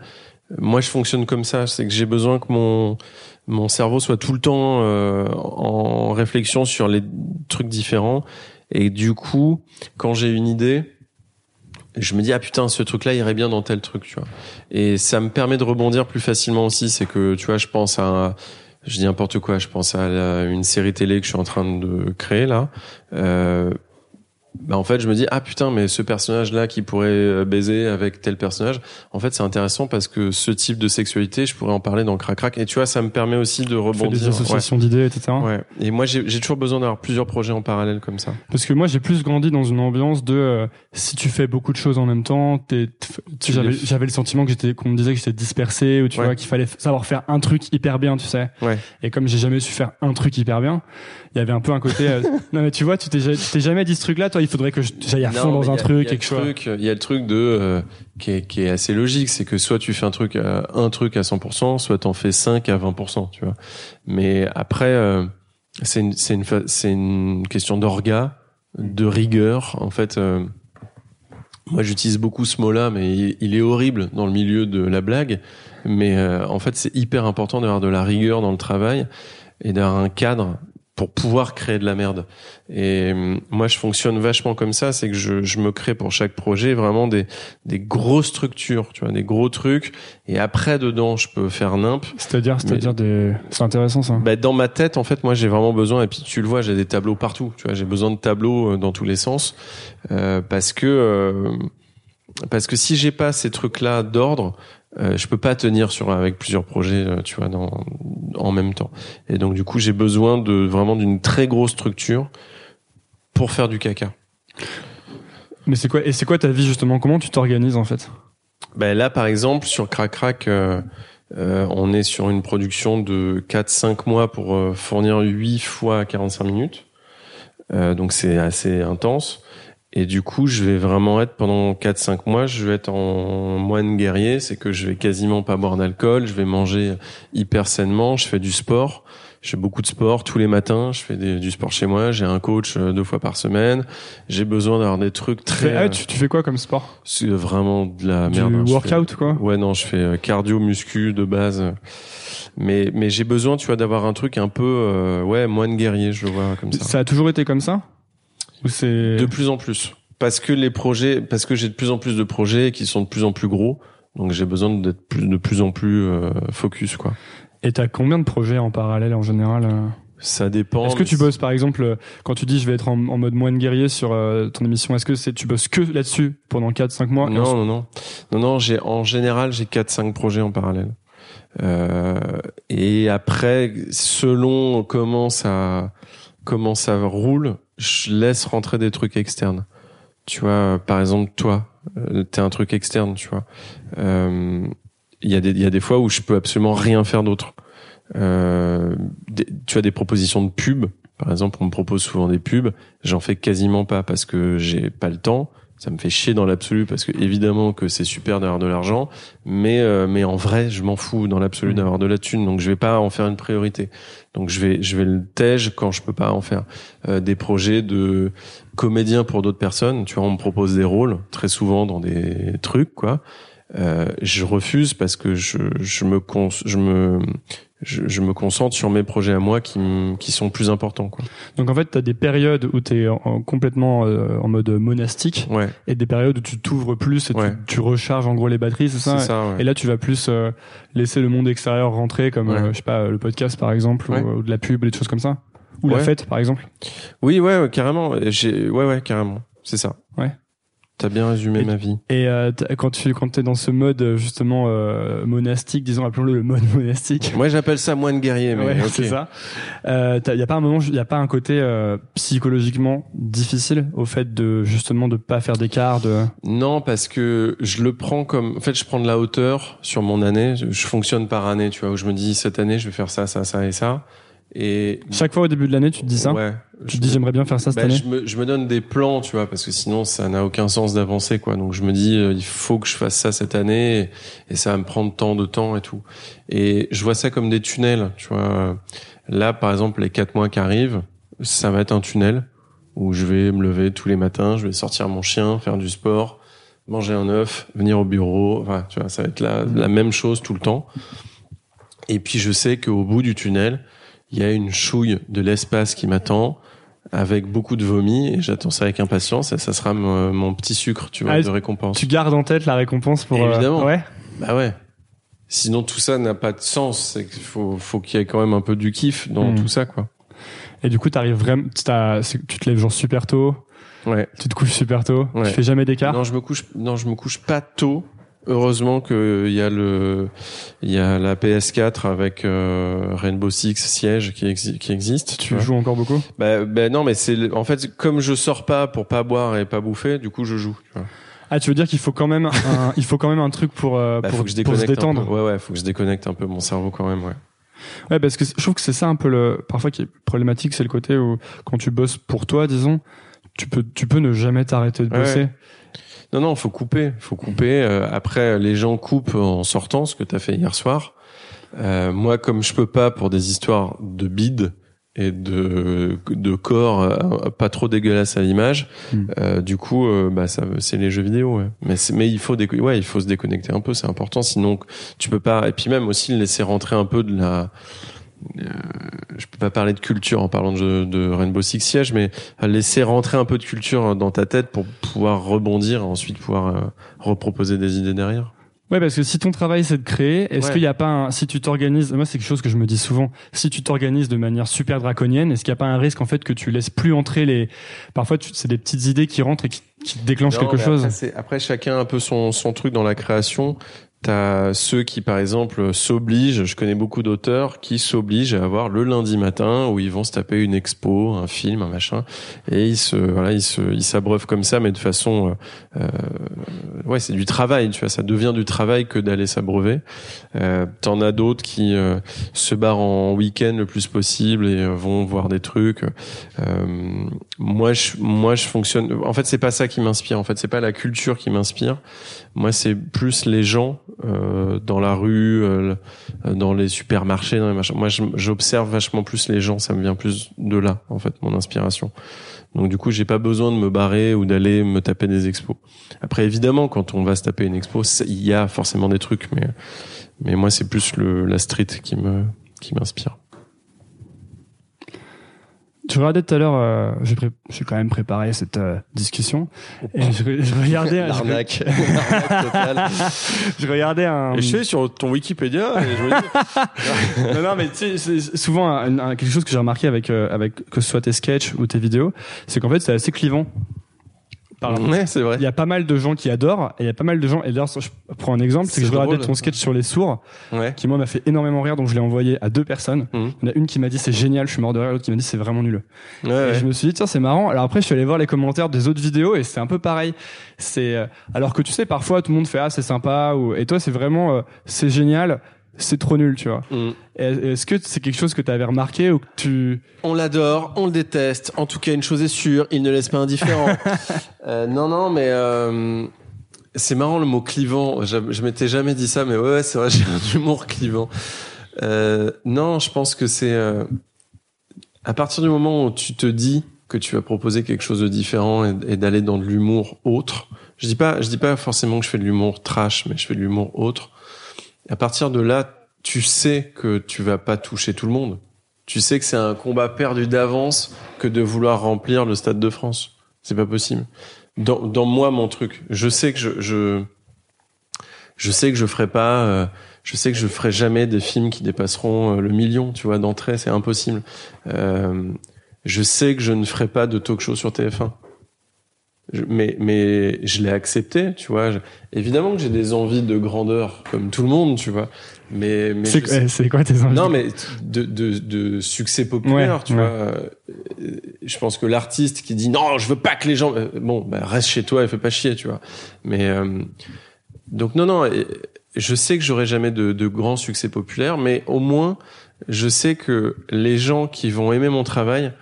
Moi je fonctionne comme ça c'est que j'ai besoin que mon mon cerveau soit tout le temps euh, en réflexion sur les trucs différents. Et du coup quand j'ai une idée je me dis ah putain ce truc là irait bien dans tel truc tu vois. Et ça me permet de rebondir plus facilement aussi c'est que tu vois je pense à je dis n'importe quoi je pense à une série télé que je suis en train de créer là. Euh, bah en fait je me dis ah putain mais ce personnage là qui pourrait euh, baiser avec tel personnage en fait c'est intéressant parce que ce type de sexualité je pourrais en parler dans Crac Crac et tu vois ça me permet aussi de rebondir des associations d'idées, etc. ouais. et moi j'ai toujours besoin d'avoir plusieurs projets en parallèle comme ça Parce que moi j'ai plus grandi dans une ambiance de euh, si tu fais beaucoup de choses en même temps, j'avais le sentiment que j'étais qu'on me disait que j'étais dispersé ou tu Ouais. vois qu'il fallait savoir faire un truc hyper bien, tu sais. ouais Et comme j'ai jamais su faire un truc hyper bien, il y avait un peu un côté euh, non mais tu vois, tu t'es jamais dit ce truc là, toi il faudrait que j'aille à fond Non, dans un a- truc il y a et que le je sois- truc, il y a le truc de euh, qui, est, qui est assez logique, c'est que soit tu fais un truc à un truc à 100%, soit t'en fais 5 à 20%, tu vois. Mais après, euh, c'est une c'est une une question d'orga, de rigueur. En fait, euh, moi j'utilise beaucoup ce mot-là, mais il, il est horrible dans le milieu de la blague. Mais euh, en fait, c'est hyper important d'avoir de la rigueur dans le travail et d'avoir un cadre pour pouvoir créer de la merde. Et euh, moi, je fonctionne vachement comme ça, c'est que je, je me crée pour chaque projet vraiment des, des grosses structures, tu vois, des gros trucs. Et après, dedans, je peux faire nimp. C'est-à-dire, c'est-à-dire des, c'est intéressant ça. Bah, dans ma tête, en fait, moi, j'ai vraiment besoin, et puis tu le vois, j'ai des tableaux partout, tu vois, j'ai besoin de tableaux euh, dans tous les sens, euh, parce que, euh, parce que si j'ai pas ces trucs-là d'ordre, euh, je peux pas tenir sur avec plusieurs projets, euh, tu vois, dans, en même temps. Et donc, du coup, j'ai besoin de vraiment d'une très grosse structure pour faire du caca. Mais c'est quoi et c'est quoi ta vie justement? Comment tu t'organises en fait? Ben là, par exemple, sur Crac Crac, euh, euh, on est sur une production de 4-5 mois pour fournir 8 fois 45 minutes. Donc c'est assez intense. Et du coup, je vais vraiment être pendant 4-5 mois, je vais être en moine guerrier, c'est que je vais quasiment pas boire d'alcool, je vais manger hyper sainement, je fais du sport, je fais beaucoup de sport tous les matins, je fais des- du sport chez moi, j'ai un coach euh, deux fois par semaine, j'ai besoin d'avoir des trucs très... ah, tu, tu fais quoi comme sport? C'est vraiment de la Du merde. hein. Je workout, fais- quoi? Ouais, non, je fais euh, cardio, muscu de base. Mais mais j'ai besoin, tu vois, d'avoir un truc un peu euh, ouais moine guerrier, je le vois comme ça. Ça a toujours été comme ça? Ou c'est De plus en plus, parce que les projets, parce que j'ai de plus en plus de projets qui sont de plus en plus gros, donc j'ai besoin d'être plus, de plus en plus euh, focus quoi. Et t'as combien de projets en parallèle en général euh Ça dépend. Est-ce que tu bosses par exemple euh, quand tu dis je vais être en, en mode moine guerrier sur euh, ton émission Est-ce que c'est tu bosses que là-dessus pendant 4-5 mois Non, ensuite- non, non, non, non. J'ai en général j'ai quatre cinq projets en parallèle. Euh, et après, selon comment ça comment ça roule, je laisse rentrer des trucs externes. Tu vois, par exemple, toi, euh, t'es un truc externe, tu vois. Euh, Il y a des y a des fois où je peux absolument rien faire d'autre. Euh, tu as des propositions de pub. Par exemple, on me propose souvent des pubs. J'en fais quasiment pas parce que j'ai pas le temps. Ça me fait chier dans l'absolu parce que évidemment que c'est super d'avoir de l'argent, mais euh, mais en vrai, je m'en fous dans l'absolu Mhm. d'avoir de la thune. Donc je vais pas en faire une priorité. Donc je vais je vais le tège quand je peux pas en faire. Euh, des projets de comédien pour d'autres personnes. Tu vois, on me propose des rôles très souvent dans des trucs quoi. Euh, je refuse parce que je je me je me je, je me concentre sur mes projets à moi qui qui sont plus importants quoi. Donc en fait t'as des périodes où t'es en, en- complètement euh, en mode monastique Ouais, et des périodes où tu t'ouvres plus et tu- Ouais. tu, recharges en gros les batteries, c'est ça, ça. ouais. Et là tu vas plus euh, laisser le monde extérieur rentrer comme euh, je sais pas le podcast par exemple ou, ou de la pub, des choses comme ça. Ou la fête par exemple. Oui, ouais, ouais, carrément. J'ai, ouais, ouais, carrément. C'est ça. Ouais. T'as bien résumé Et- ma vie. Et euh, quand tu quand t'es dans ce mode euh, justement euh, monastique, disons appelons-le le mode monastique. Moi, j'appelle ça moine guerrier, mais Ouais, c'est ça. Euh, t'as- y a pas un moment, y a pas un côté euh, psychologiquement difficile au fait de justement de pas faire d'écart, de. Non, parce que je le prends comme, en fait, je prends de la hauteur sur mon année. Je fonctionne par année, tu vois, où je me dis cette année, je vais faire ça, ça, ça et ça. Et Chaque fois au début de l'année, tu te dis ça. Ouais. Tu te dis me- j'aimerais bien faire ça cette Bah, année. je me, je me donne des plans, tu vois, parce que sinon ça n'a aucun sens d'avancer, quoi. Donc je me dis, euh, il faut que je fasse ça cette année, et, et ça va me prendre tant de temps et tout. Et je vois ça comme des tunnels, tu vois. Là, par exemple, les quatre mois qui arrivent, ça va être un tunnel où je vais me lever tous les matins, je vais sortir mon chien, faire du sport, manger un œuf, venir au bureau. Enfin, tu vois, ça va être la, la même chose tout le temps. Et puis je sais qu'au bout du tunnel, il y a une chouille de l'espace qui m'attend avec beaucoup de vomi et j'attends ça avec impatience et ça sera mon, mon petit sucre, tu vois, Ah, de récompense. Tu gardes en tête la récompense pour. euh, Évidemment. ouais. Bah ouais. Sinon tout ça n'a pas de sens. C'est qu'il faut, faut qu'il y ait quand même un peu du kiff dans Hmm. tout ça, quoi. Et du coup, t'arrives vraiment. Tu te lèves genre super tôt. Ouais. Tu te couches super tôt. Ouais. Tu fais jamais d'écart. Non, je me couche. Non, je me couche pas tôt. Heureusement que il y a le, il y a la PS4 avec euh, Rainbow Six Siege qui, exi- qui existe. Tu joues encore beaucoup? Bah, bah non, mais c'est en fait comme je sors pas pour pas boire et pas bouffer, du coup je joue. Tu vois. Ah, tu veux dire qu'il faut quand même un, il faut quand même un truc pour euh, Bah, pour, faut que je pour se détendre. Ouais, ouais, faut que je déconnecte un peu mon cerveau quand même, ouais. Ouais, parce que je trouve que c'est ça un peu le parfois qui est problématique, c'est le côté où quand tu bosses pour toi, disons, tu peux tu peux ne jamais t'arrêter de bosser. ouais. Non, non, faut couper, faut couper. Euh, après, les gens coupent en sortant, ce que t'as fait hier soir. Euh, moi, comme je peux pas pour des histoires de bide et de de corps euh, pas trop dégueulasse à l'image, euh, du coup, euh, bah ça, c'est les jeux vidéo. Ouais. Mais mais il faut déco- ouais, il faut se déconnecter un peu, c'est important. Sinon, tu peux pas. Et puis même aussi laisser rentrer un peu de la euh, je peux pas parler de culture en parlant de, de Rainbow Six Siege, mais laisser rentrer un peu de culture dans ta tête pour pouvoir rebondir et ensuite pouvoir euh, reproposer des idées derrière. Ouais, parce que si ton travail c'est de créer, est-ce Ouais. qu'il n'y a pas un, si tu t'organises, moi c'est quelque chose que je me dis souvent, si tu t'organises de manière super draconienne, est-ce qu'il n'y a pas un risque en fait que tu laisses plus entrer les, parfois c'est des petites idées qui rentrent et qui, qui déclenchent Non, quelque chose. Après, après, chacun a un peu son, son truc dans la création. T'as ceux qui, par exemple, s'obligent. Je connais beaucoup d'auteurs qui s'obligent à avoir le lundi matin où ils vont se taper une expo, un film, un machin, et ils se, voilà, ils se, ils s'abreuvent comme ça, mais de façon, euh, ouais, c'est du travail. Tu vois, ça devient du travail que d'aller s'abreuver. Euh, T'en as d'autres qui euh, se barrent en week-end le plus possible et euh, vont voir des trucs. Euh, moi, je, moi, je fonctionne. En fait, c'est pas ça qui m'inspire. En fait, c'est pas la culture qui m'inspire. Moi, c'est plus les gens euh, dans la rue, euh, dans les supermarchés, dans les machins. Moi, j'observe vachement plus les gens. Ça me vient plus de là, en fait, mon inspiration. Donc du coup, j'ai pas besoin de me barrer ou d'aller me taper des expos. Après, évidemment, quand on va se taper une expo, il y a forcément des trucs, mais mais moi, c'est plus le la street qui me qui m'inspire. Je regardais tout à l'heure, euh, j'ai, pré- j'ai quand même préparé cette euh, discussion et je, je regardais, L'arnaque. L'arnaque totale. je regardais un. Et je suis sur ton Wikipédia et je me dis, non, non, mais tu sais, c'est souvent un- un- quelque chose que j'ai remarqué avec euh, avec que ce soit tes sketchs ou tes vidéos, c'est qu'en fait c'est assez clivant. Par- ouais, c'est vrai. Il y a pas mal de gens qui adorent et il y a pas mal de gens. Et d'ailleurs, je prends un exemple, c'est que je regardais ton sketch sur les sourds, Ouais. qui moi m'a fait énormément rire, donc je l'ai envoyé à deux personnes. Mhm. Il y en a une qui m'a dit c'est génial, je suis mort de rire, l'autre qui m'a dit c'est vraiment nul. Ouais, Et ouais. je me suis dit tiens c'est marrant. Alors après je suis allé voir les commentaires des autres vidéos et c'est un peu pareil. C'est euh, alors que tu sais parfois tout le monde fait ah c'est sympa ou et toi c'est vraiment euh, c'est génial, c'est trop nul tu vois. Mm. Est-ce que c'est quelque chose que tu avais remarqué ou que tu On l'adore, on le déteste. En tout cas, une chose est sûre, il ne laisse pas indifférent. euh, non, non, mais euh, c'est marrant le mot clivant. Je, je m'étais jamais dit ça, mais ouais, ouais, c'est vrai, j'ai un humour clivant. Euh, non, je pense que c'est euh, à partir du moment où tu te dis que tu vas proposer quelque chose de différent et, et d'aller dans de l'humour autre. Je dis pas, je dis pas forcément que je fais de l'humour trash, mais je fais de l'humour autre. À partir de là, tu sais que tu vas pas toucher tout le monde. Tu sais que c'est un combat perdu d'avance que de vouloir remplir le Stade de France. C'est pas possible. Dans, dans moi, mon truc, je sais que je, je, je sais que je ferai pas, euh, je sais que je ferai jamais des films qui dépasseront euh, le million, tu vois, d'entrée, c'est impossible. Euh, je sais que je ne ferai pas de talk-show sur TF1. Je- mais mais je l'ai accepté, tu vois. Je- évidemment que j'ai des envies de grandeur, comme tout le monde, tu vois. Mais mais c'est sais- quoi tes envies? Non, mais de, de, de succès populaire, Ouais, tu ouais. vois. Euh, Je pense que l'artiste qui dit non, je veux pas que les gens, euh, bon, bah, reste chez toi et fais pas chier, tu vois. Mais euh, donc non, non, je sais que j'aurai jamais de, de grand succès populaire, mais au moins je sais que les gens qui vont aimer mon travail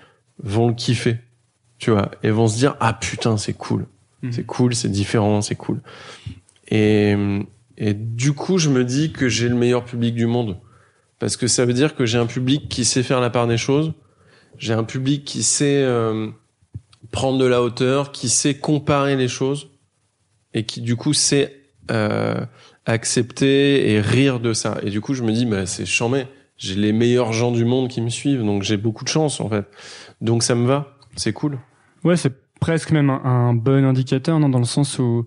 vont le kiffer, tu vois, et vont se dire ah putain c'est cool, Mhm. c'est cool, c'est différent, c'est cool. Et et du coup je me dis que j'ai le meilleur public du monde parce que ça veut dire que j'ai un public qui sait faire la part des choses, j'ai un public qui sait euh, prendre de la hauteur, qui sait comparer les choses et qui du coup sait euh, accepter et rire de ça. Et du coup, je me dis, bah, c'est chambé. J'ai les meilleurs gens du monde qui me suivent, donc j'ai beaucoup de chance en fait. Donc ça me va, c'est cool. Ouais, c'est presque même un, un bon indicateur, non, dans le sens où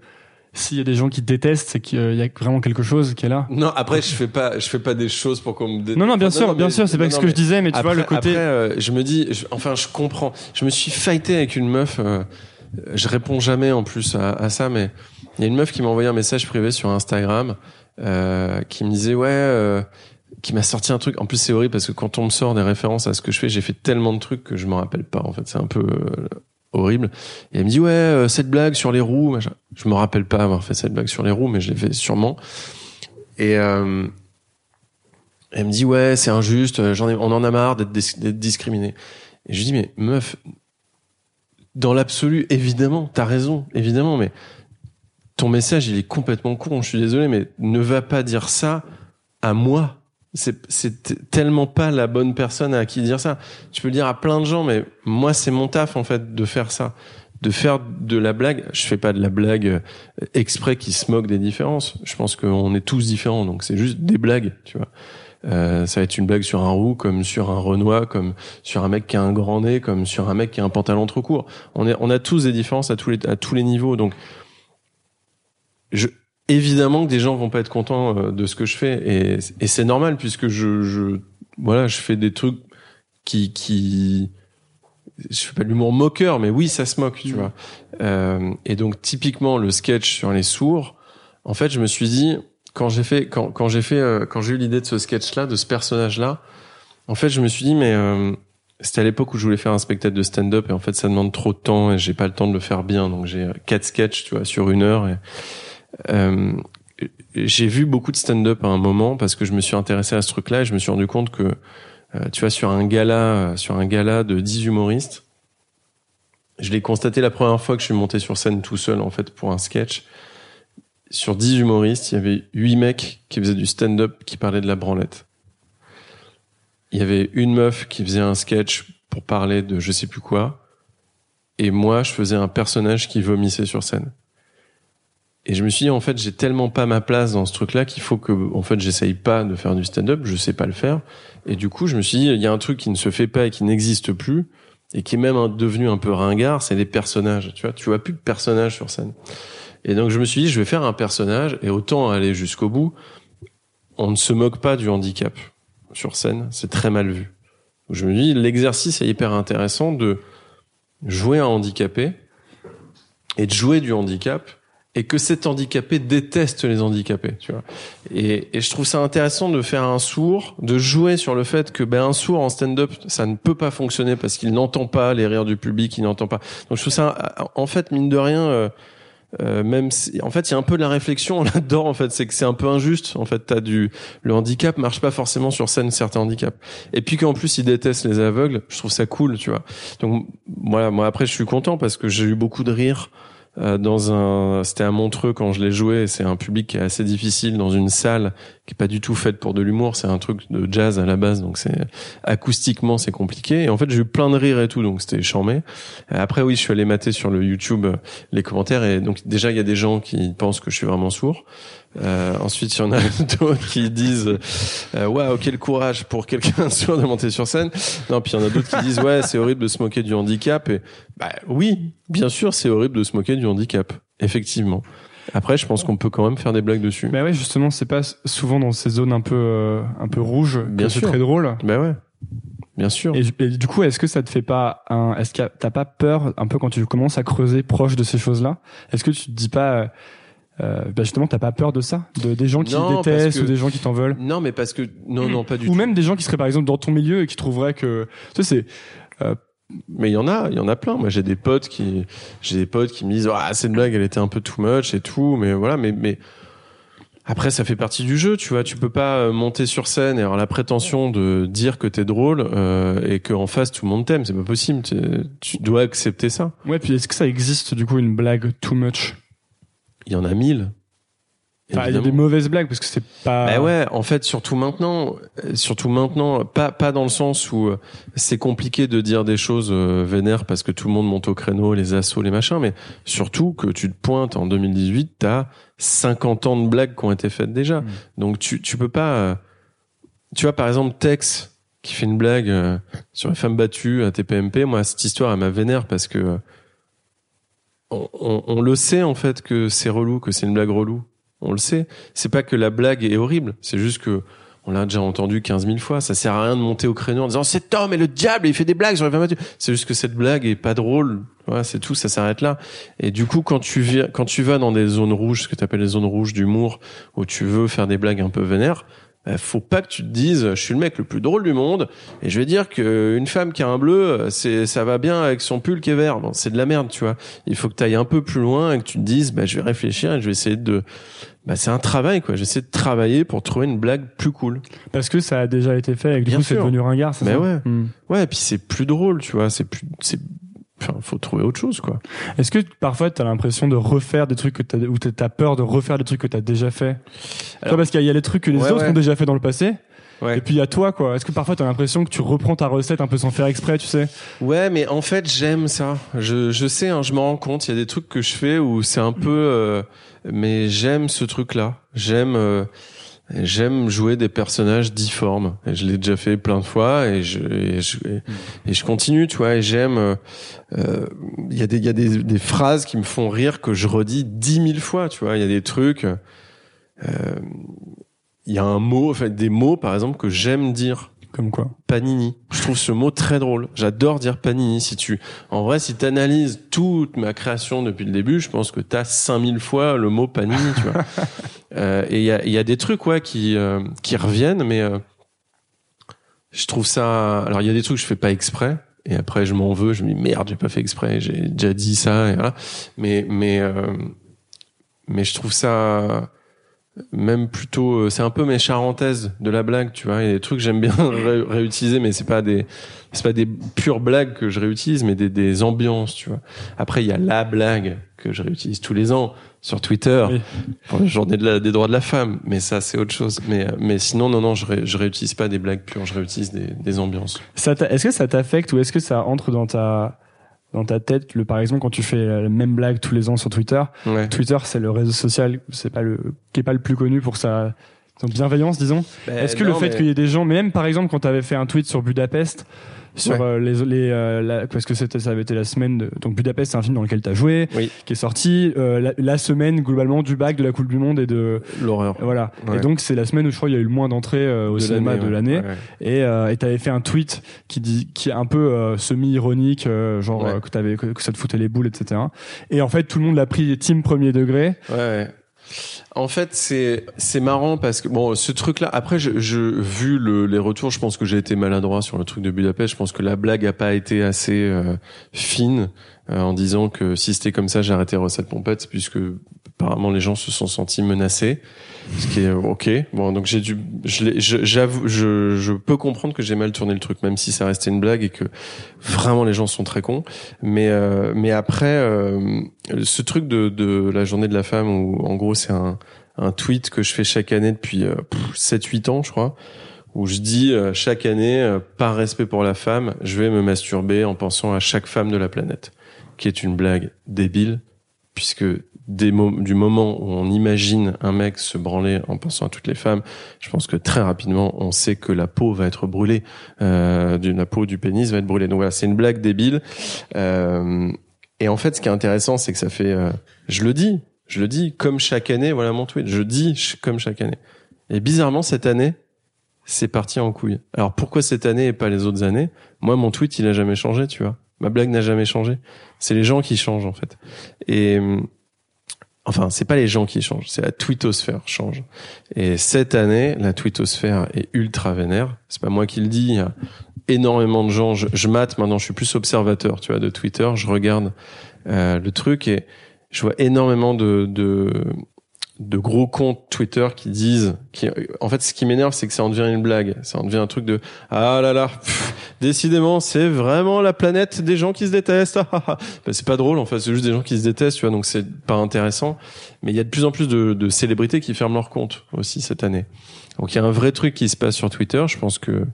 s'il y a des gens qui te détestent, c'est qu'il y a vraiment quelque chose qui est là. Non, après je fais pas, je fais pas des choses pour qu'on me. dé- Non, non, bien Enfin, sûr, bien mais- sûr, c'est pas non, ce que je disais, mais tu vois le côté. Après, euh, je me dis, je- enfin, je comprends. Je me suis fighté avec une meuf. euh, je réponds jamais en plus à, à ça, mais il y a une meuf qui m'a envoyé un message privé sur Instagram euh, qui me disait ouais, euh, qui m'a sorti un truc. En plus, c'est horrible parce que quand on me sort des références à ce que je fais, j'ai fait tellement de trucs que je me rappelle pas. En fait, c'est un peu euh, horrible. Et elle me dit ouais, euh, cette blague sur les roues. Machin. Je me rappelle pas avoir fait cette blague sur les roues, mais je l'ai fait sûrement. Et euh, elle me dit ouais c'est injuste, euh, j'en ai, on en a marre d'être dis- d'être discriminé. Et je lui dis mais meuf, dans l'absolu évidemment t'as raison évidemment mais ton message il est complètement con. Je suis désolé mais ne va pas dire ça à moi. C'est tellement pas la bonne personne à qui dire ça. Tu peux le dire à plein de gens mais moi c'est mon taf en fait de faire ça. De faire de la blague, je fais pas de la blague euh, exprès qui se moque des différences. Je pense qu'on est tous différents, donc c'est juste des blagues, tu vois. Euh, ça va être une blague sur un roux, comme sur un Renoir, comme sur un mec qui a un grand nez, comme sur un mec qui a un pantalon trop court. On est, on a tous des différences à tous les, à tous les niveaux. Donc, je, évidemment que des gens vont pas être contents euh, de ce que je fais, et, et c'est normal puisque je, je, voilà, je fais des trucs qui, qui, je fais pas de l'humour moqueur, mais oui, ça se moque, tu vois. Euh, et donc, typiquement, le sketch sur les sourds, en fait, je me suis dit, quand j'ai fait quand quand j'ai fait euh, quand j'ai eu l'idée de ce sketch là, de ce personnage là, en fait, je me suis dit mais euh, c'était à l'époque où je voulais faire un spectacle de stand-up et en fait ça demande trop de temps et j'ai pas le temps de le faire bien. Donc j'ai euh, quatre sketchs tu vois sur une heure et euh, j'ai vu beaucoup de stand-up à un moment parce que je me suis intéressé à ce truc-là et je me suis rendu compte que euh, tu vois sur un gala sur un gala de 10 humoristes je l'ai constaté la première fois que je suis monté sur scène tout seul en fait pour un sketch sur 10 humoristes il y avait 8 mecs qui faisaient du stand-up qui parlaient de la branlette il y avait une meuf qui faisait un sketch pour parler de je sais plus quoi, et moi je faisais un personnage qui vomissait sur scène. Et je me suis dit en fait j'ai tellement pas ma place dans ce truc-là qu'il faut que en fait j'essaye pas de faire du stand-up, je sais pas le faire. Et du coup je me suis dit il y a un truc qui ne se fait pas et qui n'existe plus et qui est même devenu un peu ringard, c'est les personnages. Tu vois, tu vois plus de personnages sur scène. Et donc je me suis dit je vais faire un personnage et autant aller jusqu'au bout. On ne se moque pas du handicap sur scène, c'est très mal vu. Je me dis, l'exercice est hyper intéressant de jouer un handicapé et de jouer du handicap et que cet handicapé déteste les handicapés, tu vois. Et, et je trouve ça intéressant de faire un sourd, de jouer sur le fait que ben un sourd en stand-up, ça ne peut pas fonctionner parce qu'il n'entend pas les rires du public, il n'entend pas. Donc je trouve ça, en fait, mine de rien, euh, euh, même si, en fait il y a un peu de la réflexion là-dedans en fait. C'est que c'est un peu injuste en fait. T'as du le handicap marche pas forcément sur scène certains handicaps. Et puis qu'en plus ils détestent les aveugles je trouve ça cool tu vois. Donc voilà. Moi après je suis content parce que j'ai eu beaucoup de rire euh, dans un c'était à Montreux quand je l'ai joué c'est un public qui est assez difficile dans une salle qui est pas du tout faite pour de l'humour c'est un truc de jazz à la base donc c'est acoustiquement c'est compliqué. Et en fait j'ai eu plein de rire et tout donc c'était charmé. Après oui je suis allé mater sur le YouTube euh, les commentaires et donc déjà il y a des gens qui pensent que je suis vraiment sourd euh, ensuite, il y en a d'autres qui disent euh, waouh quel courage pour quelqu'un sourd de monter sur scène. Non, puis il y en a d'autres qui disent ouais c'est horrible de se moquer du handicap. Et bah oui, bien sûr c'est horrible de se moquer du handicap, effectivement. Après, je pense qu'on peut quand même faire des blagues dessus. Mais ouais, justement, c'est pas souvent dans ces zones un peu euh, un peu rouges bien que c'est très drôle. Bah ouais. Bien sûr. Et, et, du coup, est-ce que ça te fait pas un, est-ce que t'as pas peur un peu quand tu commences à creuser proche de ces choses-là? Est-ce que tu te dis pas, euh, bah justement, t'as pas peur de ça, de des gens qui Non, détestent que- ou des gens qui t'en veulent, Non, mais parce que non, non, pas du ou tout. même des gens qui seraient par exemple dans ton milieu et qui trouveraient que, tu sais, c'est Mais il y en a, il y en a plein. Moi, j'ai des potes qui, j'ai des potes qui me disent, ah, cette blague, elle était un peu too much et tout, mais voilà, mais, mais, après, ça fait partie du jeu, tu vois. Tu peux pas euh, monter sur scène et avoir la prétention de dire que t'es drôle euh, et qu'en face tout le monde t'aime. C'est pas possible. Tu, tu dois accepter ça. ouais. Puis est-ce que ça existe du coup une blague too much? Il y en a mille. Enfin, il y a des mauvaises blagues parce que c'est pas. Bah ouais, en fait, surtout maintenant, euh, surtout maintenant, pas pas dans le sens où euh, c'est compliqué de dire des choses euh, vénères parce que tout le monde monte au créneau, les assauts, les machins, mais surtout que tu te pointes en 2018, t'as 50 ans de blagues qui ont été faites déjà, Mm. donc tu tu peux pas, tu vois par exemple Tex qui fait une blague sur les femmes battues à TPMP, moi cette histoire elle m'a vénère parce que on, on, le sait en fait que c'est relou, que c'est une blague relou. On le sait. C'est pas que la blague est horrible, c'est juste que on l'a déjà entendu 15 000 fois. Ça sert à rien de monter au créneau en disant cet homme est le diable, il fait des blagues les femmes battues. C'est juste que cette blague est pas drôle. Voilà, c'est tout, ça s'arrête là. Et du coup, quand tu viens, quand tu vas dans des zones rouges, ce que tu appelles les zones rouges d'humour, où tu veux faire des blagues un peu vénères, faut pas que tu te dises, je suis le mec le plus drôle du monde, et je vais dire que une femme qui a un bleu, c'est, ça va bien avec son pull qui est vert. Bon, c'est de la merde, tu vois. Il faut que tu ailles un peu plus loin et que tu te dises, bah, je vais réfléchir et je vais essayer de, bah, c'est un travail, quoi. J'essaie de travailler pour trouver une blague plus cool. Parce que ça a déjà été fait et que du Bien coup c'est devenu ringard, c'est Mais ça? ouais. Hmm. Ouais, et puis c'est plus drôle, tu vois. C'est plus, c'est, enfin, faut trouver autre chose, quoi. Est-ce que parfois t'as l'impression de refaire des trucs que t'as, ou t'as peur de refaire des trucs que t'as déjà fait? Tu vois, Parce qu'il y a- il y a les trucs que les Ouais, autres ouais. ont déjà fait dans le passé, Ouais. et puis il y a toi, quoi. Est-ce que parfois t'as l'impression que tu reprends ta recette un peu sans faire exprès, tu sais? Ouais, mais en fait, j'aime ça. Je, je sais, hein, je me rends compte. Il y a des trucs que je fais où c'est un peu, euh, mais j'aime ce truc-là. J'aime, euh, j'aime jouer des personnages difformes. Et je l'ai déjà fait plein de fois et je, et je, et je continue, tu vois. Et j'aime. euh, euh, Il y a des, il y a des, des phrases qui me font rire que je redis dix mille fois, tu vois. Il y a des trucs. euh, Il y a un mot, enfin des mots, par exemple, que j'aime dire. Comme quoi Panini. Je trouve ce mot très drôle. J'adore dire Panini. Si tu, en vrai, si tu analyses toute ma création depuis le début, je pense que tu as 5000 fois le mot Panini, tu vois. Euh, et il y a, y a des trucs ouais qui euh, qui reviennent, mais euh, je trouve ça. Alors il y a des trucs que je fais pas exprès. Et après, je m'en veux, je me dis merde, j'ai pas fait exprès, j'ai déjà dit ça, et voilà. Mais, mais, mais je trouve ça, même plutôt euh, c'est un peu mes charentaises de la blague tu vois il y a des trucs que j'aime bien réutiliser mais c'est pas des c'est pas des pures blagues que je réutilise mais des, des ambiances tu vois. Après il y a la blague que je réutilise tous les ans sur Twitter pour la journée de la, des droits de la femme mais ça c'est autre chose. Mais mais sinon non non je, ré, je réutilise pas des blagues pures je réutilise des, des ambiances. Est-ce que ça t'affecte ou est-ce que ça entre dans ta dans ta tête le par exemple quand tu fais la même blague tous les ans sur Twitter Twitter c'est le réseau social c'est pas le qui est pas le plus connu pour sa bienveillance disons. Ben est-ce que le fait qu'il y ait des gens même par exemple quand tu avais fait un tweet sur Budapest sur euh, les, les euh, parce que c'était ça avait été la semaine de, donc Budapest c'est un film dans lequel tu as joué qui est sorti euh, la, semaine globalement du bac de la Coupe du monde et de l'horreur. Voilà. Et donc c'est la semaine où je crois il y a eu le moins d'entrées au cinéma de l'année. Et et tu avais fait un tweet qui dit qui est un peu semi ironique genre que t'avais que, que ça te foutait les boules etc et en fait tout le monde l'a pris team premier degré. Ouais en fait, c'est c'est marrant parce que bon, ce truc-là. Après, je, vu le, les retours, je pense que j'ai été maladroit sur le truc de Budapest. Je pense que la blague a pas été assez euh, fine euh, en disant que si c'était comme ça, j'arrêtais recette pompette, puisque apparemment les gens se sont sentis menacés ce qui est ok. Bon, donc j'ai dû, j'avoue, je, je, peux comprendre que j'ai mal tourné le truc, même si ça restait une blague et que vraiment les gens sont très cons. Mais euh, mais après, euh, ce truc de, de la journée de la femme où en gros c'est un, un tweet que je fais chaque année depuis euh, 7-8 ans, je crois où je dis euh, chaque année, euh, par respect pour la femme, je vais me masturber en pensant à chaque femme de la planète, qui est une blague débile, puisque du moment où on imagine un mec se branler en pensant à toutes les femmes, je pense que très rapidement on sait que la peau va être brûlée, euh, la peau du pénis va être brûlée. Donc voilà, c'est une blague débile. Euh, et en fait, ce qui est intéressant, c'est que ça fait, euh, je le dis, je le dis comme chaque année. Voilà mon tweet, je dis comme chaque année. Et bizarrement cette année, c'est parti en couille. Alors pourquoi cette année et pas les autres années? Moi, mon tweet, il a jamais changé, tu vois. Ma blague n'a jamais changé. C'est les gens qui changent en fait. Et Enfin, c'est pas les gens qui changent, c'est la twittosphère change. Et cette année, la twittosphère est ultra vénère. C'est pas moi qui le dis. Il y a énormément de gens. Je, je mate maintenant. Je suis plus observateur, tu vois, de Twitter. Je regarde euh, le truc et je vois énormément de, de de gros comptes Twitter qui disent, qui, en fait, ce qui m'énerve, c'est que ça en devient une blague. Ça en devient un truc de ah là là, décidément, c'est vraiment la planète des gens qui se détestent. bah, c'est pas drôle, en fait, c'est juste des gens qui se détestent, tu vois, donc c'est pas intéressant. Mais il y a de plus en plus de, de, célébrités qui ferment leur compte aussi cette année. Donc il y a un vrai truc qui se passe sur Twitter. Je pense que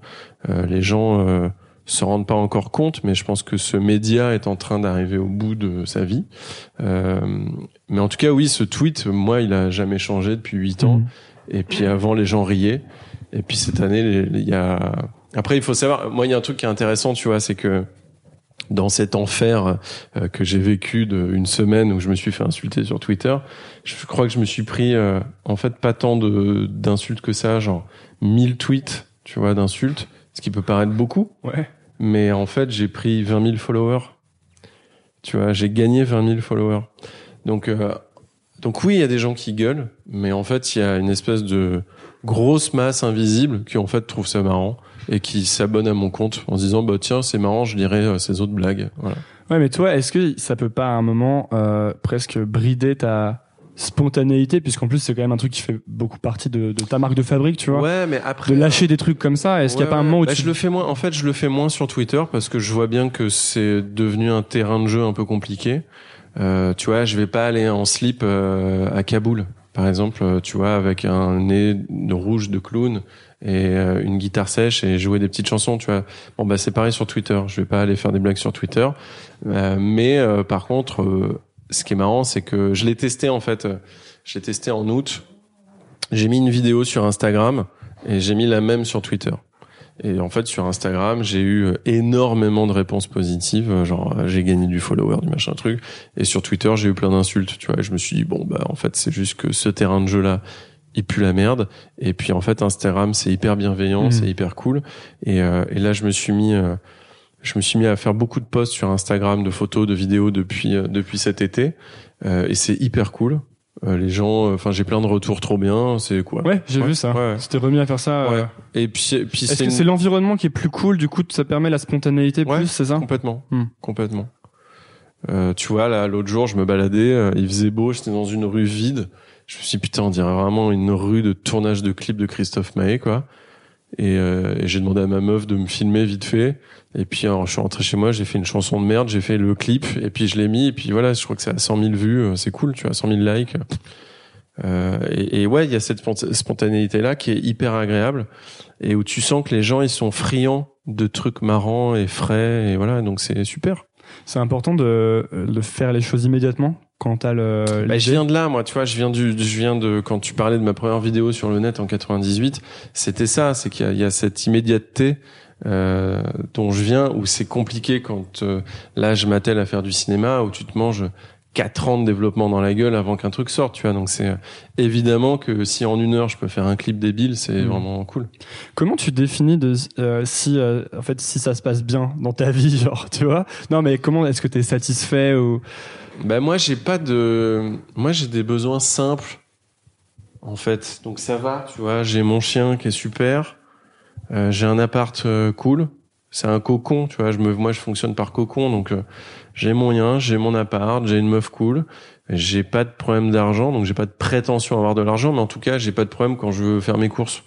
euh, les gens euh, se rendent pas encore compte, mais je pense que ce média est en train d'arriver au bout de sa vie. Euh, mais en tout cas, oui, ce tweet, moi, il a jamais changé depuis huit ans. Mhm. Et puis avant, les gens riaient. Et puis cette année, il y a. Après, il faut savoir. Moi, il y a un truc qui est intéressant, tu vois, c'est que dans cet enfer euh, que j'ai vécu de une semaine où je me suis fait insulter sur Twitter, je crois que je me suis pris euh, en fait pas tant d'insultes que ça, genre 1000 tweets, tu vois, d'insultes, ce qui peut paraître beaucoup. Ouais mais en fait, j'ai pris 20 000 followers. Tu vois, j'ai gagné 20 000 followers. Donc, euh, donc oui, il y a des gens qui gueulent, mais en fait, il y a une espèce de grosse masse invisible qui en fait trouve ça marrant et qui s'abonne à mon compte en se disant bah tiens c'est marrant je dirais euh, ces autres blagues voilà. ouais mais toi est-ce que ça peut pas à un moment euh, presque brider ta spontanéité puisqu'en plus c'est quand même un truc qui fait beaucoup partie de, de, ta marque de fabrique tu vois. Ouais mais après de lâcher des trucs comme ça est-ce qu'il y a pas un moment où bah, je le fais moins en fait je le fais moins sur Twitter parce que je vois bien que c'est devenu un terrain de jeu un peu compliqué. Euh, tu vois je vais pas aller en slip euh, à Kaboul par exemple euh, tu vois avec un nez de rouge de clown et euh, une guitare sèche et jouer des petites chansons tu vois. Bon bah c'est pareil sur Twitter je vais pas aller faire des blagues sur Twitter. Mais par contre ce qui est marrant, c'est que je l'ai testé en fait. Je l'ai testé en août. J'ai mis une vidéo sur Instagram et j'ai mis la même sur Twitter. Et en fait, sur Instagram, j'ai eu énormément de réponses positives, genre j'ai gagné du follower, du machin truc. Et sur Twitter, j'ai eu plein d'insultes, tu vois. Et je me suis dit bon bah en fait, c'est juste que ce terrain de jeu là, il pue la merde. Et puis en fait, Instagram, c'est hyper bienveillant, mmh. c'est hyper cool. Et, euh, et là, je me suis mis euh, je me suis mis à faire beaucoup de posts sur Instagram, de photos, de vidéos depuis euh, depuis cet été, euh, et c'est hyper cool. Euh, les gens, enfin j'ai plein de retours trop bien, c'est quoi Ouais, j'ai vu ça. Ouais. C'était remis à faire ça. Ouais. euh. Et puis, puis Est-ce que une- c'est l'environnement qui est plus cool Du coup, ça permet la spontanéité plus, c'est ça? Complètement, Hmm. complètement. Euh, tu vois, là, l'autre jour, je me baladais, euh, il faisait beau, j'étais dans une rue vide. Je me suis dit, putain, on dirait vraiment une rue de tournage de clip de Christophe Maé, quoi. Et, euh, et j'ai demandé à ma meuf de me filmer vite fait. Et puis, alors, je suis rentré chez moi, j'ai fait une chanson de merde, j'ai fait le clip, et puis je l'ai mis, et puis voilà, je crois que c'est à 100 000 vues, euh, c'est cool, tu vois, 100 000 likes. Euh, et, et ouais, il y a cette spont- spontanéité-là qui est hyper agréable, et où tu sens que les gens, ils sont friands de trucs marrants et frais, et voilà, donc c'est super. C'est important de, de faire les choses immédiatement? Quand t'as le. Bah, je viens de là, moi, tu vois, je viens du, je viens de, quand tu parlais de ma première vidéo sur le net en 98, c'était ça, c'est qu'il y y a cette immédiateté, euh, dont je viens, où c'est compliqué quand, euh, là, je m'attelle à faire du cinéma, où tu te manges quatre ans de développement dans la gueule avant qu'un truc sorte, tu vois. Donc c'est euh, évidemment que si en une heure je peux faire un clip débile, c'est Mhm. vraiment cool. Comment tu définis de euh, si euh, en fait si ça se passe bien dans ta vie, genre tu vois? Non, mais comment est-ce que t'es satisfait ou Ben moi j'ai pas de moi j'ai des besoins simples en fait. Donc ça va, tu vois, j'ai mon chien qui est super. Euh, j'ai un appart euh, cool. C'est un cocon, tu vois, je me moi je fonctionne par cocon donc euh, j'ai mon lien, j'ai mon appart, j'ai une meuf cool. J'ai pas de problème d'argent, donc j'ai pas de prétention à avoir de l'argent, mais en tout cas, j'ai pas de problème quand je veux faire mes courses.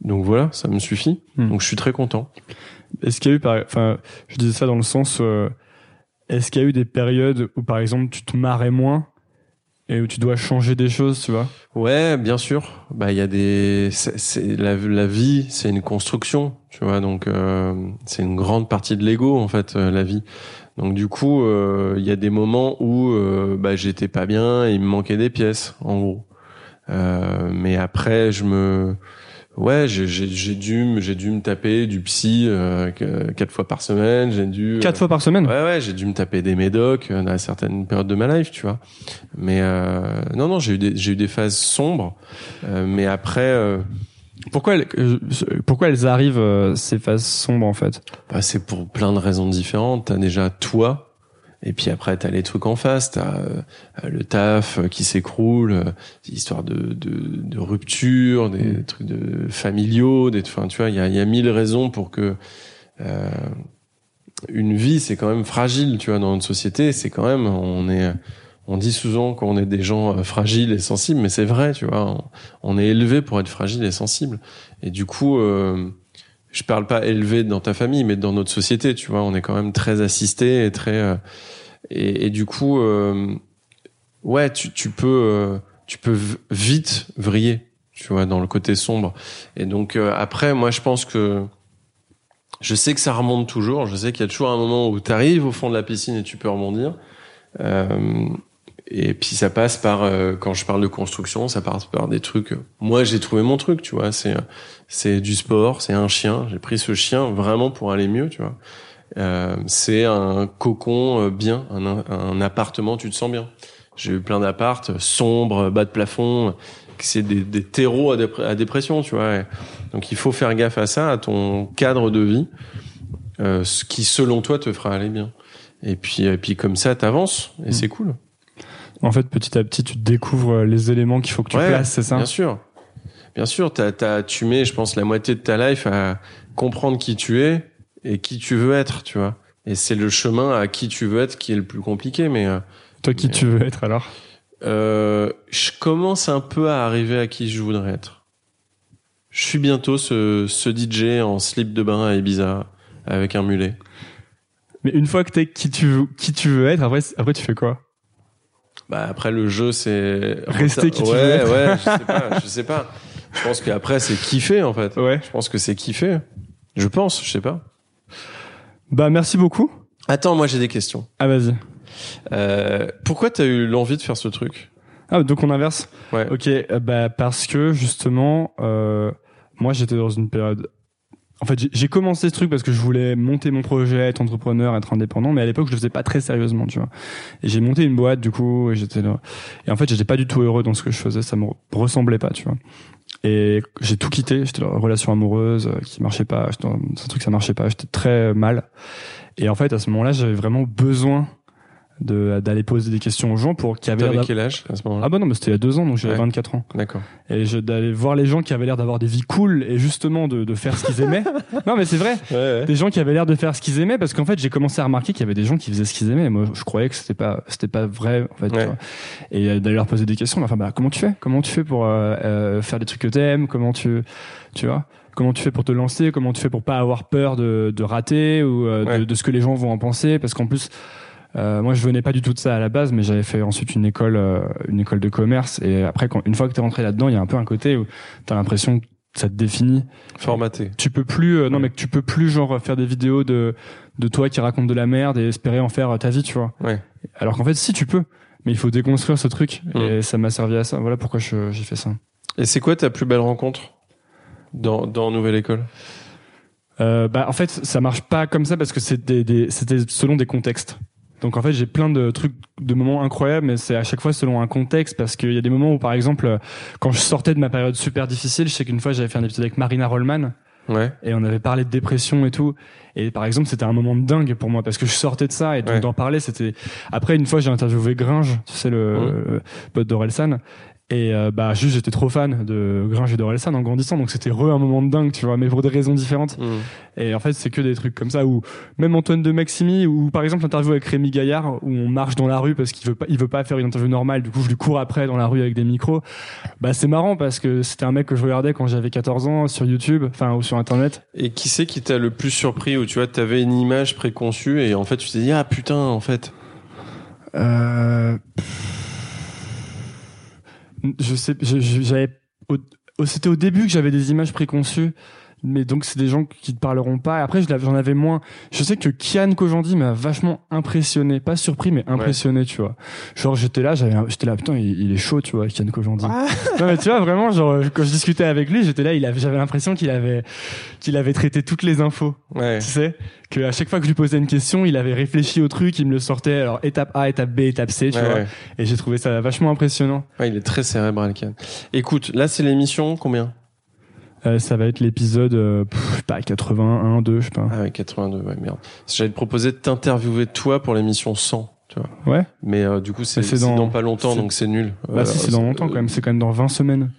Donc voilà, ça me suffit. Hmm. Donc je suis très content. est-ce qu'il y a eu par enfin je disais ça dans le sens euh, est-ce qu'il y a eu des périodes où par exemple tu te marrais moins et où tu dois changer des choses, tu vois? Ouais, bien sûr. Bah, il y a des, la, vie, c'est une construction, tu vois. Donc, euh, c'est une grande partie de l'ego en fait, euh, la vie. Donc, du coup, euh, il y a des moments où, bah, j'étais pas bien, et il me manquait des pièces, en gros. Mais après, je me, ouais, j'ai, dû, me- j'ai dû me taper du psy euh, quatre fois par semaine. J'ai dû Quatre euh, fois par semaine? Ouais, ouais, j'ai dû me taper des médocs euh, dans certaines périodes de ma life, tu vois. Mais euh, non, non, j'ai eu des, j'ai eu des phases sombres. Euh, mais après, euh, Pourquoi elles, pourquoi elles arrivent euh, ces phases sombres en fait? Bah, c'est pour plein de raisons différentes. T'as déjà toi, et puis après t'as les trucs en face. T'as euh, le taf euh, qui s'écroule, euh, des histoires de, de, de rupture, des trucs de familiaux, des, enfin, tu vois, il y a, il y a mille raisons pour que euh, une vie, c'est quand même fragile, tu vois, dans notre société. C'est quand même, on est, on dit souvent qu'on est des gens euh, fragiles et sensibles, mais c'est vrai, tu vois. On, on est élevé pour être fragile et sensible. Et du coup, euh, je parle pas élevé dans ta famille, mais dans notre société, tu vois, on est quand même très assisté et très, euh, et, du coup, euh, ouais, tu, tu peux, euh, tu peux vite vriller, tu vois, dans le côté sombre. Et donc euh, après, moi, je pense que je sais que ça remonte toujours. Je sais qu'il y a toujours un moment où tu arrives au fond de la piscine et tu peux rebondir. Et puis ça passe par euh, quand je parle de construction, ça passe par des trucs. Moi, j'ai trouvé mon truc, tu vois. C'est c'est du sport, c'est un chien. J'ai pris ce chien vraiment pour aller mieux, tu vois. Euh, c'est un cocon euh, bien, un, un appartement, tu te sens bien. J'ai eu plein d'appartes sombres, bas de plafond. C'est des, des terreaux à, dépr- à dépression, tu vois. Et Donc il faut faire gaffe à ça, à ton cadre de vie, euh, ce qui selon toi te fera aller bien. Et puis, et puis comme ça, t'avances et c'est cool. En fait, petit à petit, tu découvres euh, les éléments qu'il faut que tu Ouais, places, c'est ça Bien sûr. Bien sûr, t'as, t'as, tu mets, je pense, la moitié de ta life à comprendre qui tu es et qui tu veux être, tu vois. Et c'est le chemin à qui tu veux être qui est le plus compliqué, mais euh, Toi, qui Mais- tu veux être alors? euh, je commence un peu à arriver à qui je voudrais être. Je suis bientôt ce, ce DJ en slip de bain à Ibiza avec un mulet. Mais une fois que t'es qui tu veux, qui tu veux être, après, après tu fais quoi? Bah après le jeu c'est Rester qui tu ouais, veux être. Ouais, je sais pas, je sais pas. Je pense qu'après c'est kiffer en fait. Ouais. Je pense que c'est kiffer. Je pense, je sais pas. Bah merci beaucoup. Attends, moi j'ai des questions. Ah vas-y. Euh, pourquoi t'as eu l'envie de faire ce truc? Ah donc on inverse? Ouais. Ok, euh, bah parce que justement, euh, moi j'étais dans une période. En fait, j'ai- commencé ce truc parce que je voulais monter mon projet, être entrepreneur, être indépendant, mais à l'époque je le faisais pas très sérieusement, tu vois. Et j'ai monté une boîte du coup, et j'étais là. Et en fait, j'étais pas du tout heureux dans ce que je faisais, ça me ressemblait pas, tu vois. Et j'ai tout quitté, j'étais dans une relation amoureuse euh, qui marchait pas, dans un truc ça marchait pas, j'étais très mal. Et en fait, à ce moment-là, j'avais vraiment besoin de d'aller poser des questions aux gens pour qui avaient quel âge à ce moment-là? Ah bah non mais c'était il y a deux ans donc j'avais Ouais. 24 ans. D'accord. et je- d'aller voir les gens qui avaient l'air d'avoir des vies cool et justement de, de faire ce qu'ils aimaient. Non mais c'est vrai. Ouais, ouais. des gens qui avaient l'air de faire ce qu'ils aimaient parce qu'en fait j'ai commencé à remarquer qu'il y avait des gens qui faisaient ce qu'ils aimaient. Et moi je croyais que c'était pas c'était pas vrai en fait et euh, d'aller leur poser des questions enfin bah comment tu fais? Comment tu fais pour euh, euh, faire des trucs que t'aimes? Comment tu tu vois? Comment tu fais pour te lancer? Comment tu fais pour pas avoir peur de, de rater ou euh, de, de ce que les gens vont en penser? Parce qu'en plus euh, moi je venais pas du tout de ça à la base mais j'avais fait ensuite une école euh, une école de commerce. Et après quand une fois que t'es rentré là-dedans il y a un peu un côté où t'as l'impression que ça te définit. Formaté. tu peux plus euh, non mais tu peux plus genre faire des vidéos de de toi qui raconte de la merde et espérer en faire euh, ta vie tu vois. Ouais. alors qu'en fait si tu peux. Mais il faut déconstruire ce truc. Mm. et ça m'a servi à ça. Voilà pourquoi j'ai fait ça. Et c'est quoi ta plus belle rencontre dans, dans Nouvelle École? Euh, bah en fait ça marche pas comme ça parce que c'était des, c'était selon des contextes donc en fait j'ai plein de trucs de moments incroyables mais c'est à chaque fois selon un contexte parce qu'il y a des moments où par exemple euh, quand je sortais de ma période super difficile je sais qu'une fois j'avais fait un épisode avec Marina Rollman Ouais. et on avait parlé de dépression et tout et par exemple c'était un moment de dingue pour moi parce que je sortais de ça et donc Ouais. d'en parler c'était après une fois j'ai interviewé Gringe tu sais le, Mhm. le pote d'Orelsan et euh, bah juste j'étais trop fan de Gringe et d'Orelsan en grandissant donc c'était re un moment de dingue tu vois mais pour des raisons différentes Mm. et en fait c'est que des trucs comme ça où même Antoine de Maximi ou par exemple l'interview avec Rémi Gaillard où on marche dans la rue parce qu'il veut pas il veut pas faire une interview normale du coup je lui cours après dans la rue avec des micros bah c'est marrant parce que c'était un mec que je regardais quand j'avais 14 ans sur YouTube enfin ou sur internet Et qui c'est qui t'a le plus surpris où tu vois, t'avais une image préconçue et en fait tu t'es dit ah putain en fait. Euh... Je sais, j'avais, c'était au début que j'avais des images préconçues, mais donc c'est des gens qui te parleront pas. Et après, j'en avais moins. Je sais que Kian Kojandi m'a vachement impressionné, pas surpris, mais impressionné, tu vois. Genre j'étais là, j'avais, j'étais là, putain, il, il est chaud, tu vois, Kian Kojandi. Non mais tu vois vraiment, genre quand je discutais avec lui, j'étais là, il avait, j'avais l'impression qu'il avait, qu'il avait traité toutes les infos Ouais. tu sais que à chaque fois que je lui posais une question il avait réfléchi au truc il me le sortait alors étape A étape B étape C tu Ouais, vois ouais. et j'ai trouvé ça vachement impressionnant Ouais, il est très cérébral, Ken. Écoute, là c'est l'émission combien? Euh, ça va être l'épisode euh, pff, je sais pas 81 2 je sais pas Ah ouais, 82, ouais, merde. J'allais te proposer de t'interviewer toi pour l'émission 100, tu vois. ouais Mais euh, du coup, c'est dans- dans... pas longtemps, donc c'est nul. bah Euh, si c'est dans longtemps quand même c'est quand même dans 20 semaines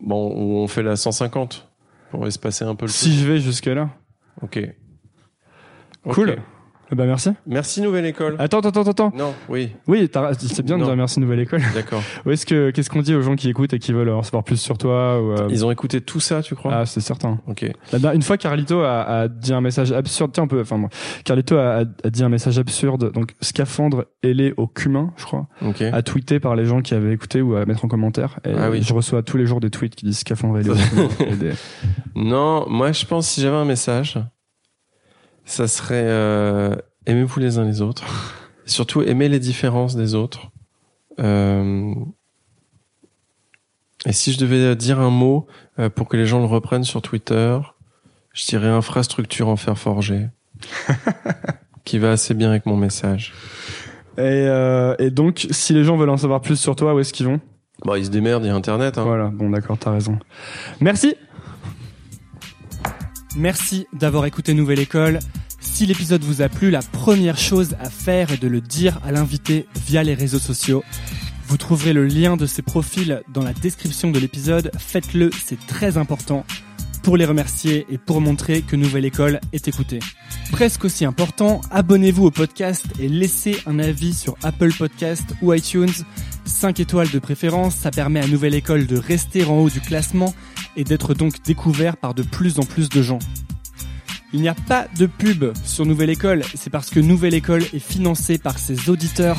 Bon, on fait la 150 pour espacer un peu le si je vais jusque là. Ok. cool. Eh bah merci Merci Nouvelle École. attends attends attends attends Non, oui, oui c'est bien de Non. dire merci nouvelle école d'accord. où est-ce que qu'est-ce qu'on dit aux gens qui écoutent et qui veulent en savoir plus sur toi ou, euh, Ils ont écouté tout ça, tu crois? Ah c'est certain Ok. Une fois, Carlito a, a dit un message absurde. Tiens, on peut, enfin, moi, Carlito a, a- a dit un message absurde. Donc, scaphandre ailé au cumin, je crois, Ok. à tweeter par les gens qui avaient écouté ou à mettre en commentaire. Et Ah oui. je reçois tous les jours des tweets qui disent scaphandre ailé au cumin. Des- Non, moi je pense si j'avais un message, ça serait euh, aimez-vous les uns les autres? Surtout aimez les différences des autres. Euh, et si je devais dire un mot euh, pour que les gens le reprennent sur Twitter, je dirais infrastructure en fer forgé, qui va assez bien avec mon message. Et, euh, et donc, si les gens veulent en savoir plus sur toi, où est-ce qu'ils vont? Bon, ils se démerdent, il y a Internet. Hein. Voilà. Bon, d'accord, t'as raison. Merci. Merci d'avoir écouté Nouvelle École. Si l'épisode vous a plu, la première chose à faire est de le dire à l'invité via les réseaux sociaux. Vous trouverez le lien de ses profils dans la description de l'épisode. Faites-le, c'est très important pour les remercier et pour montrer que Nouvelle École est écoutée. Presque aussi important, abonnez-vous au podcast et laissez un avis sur Apple Podcast ou iTunes. 5 étoiles de préférence, ça permet à Nouvelle École de rester en haut du classement et d'être donc découvert par de plus en plus de gens. Il n'y a pas de pub sur Nouvelle École, c'est parce que Nouvelle École est financée par ses auditeurs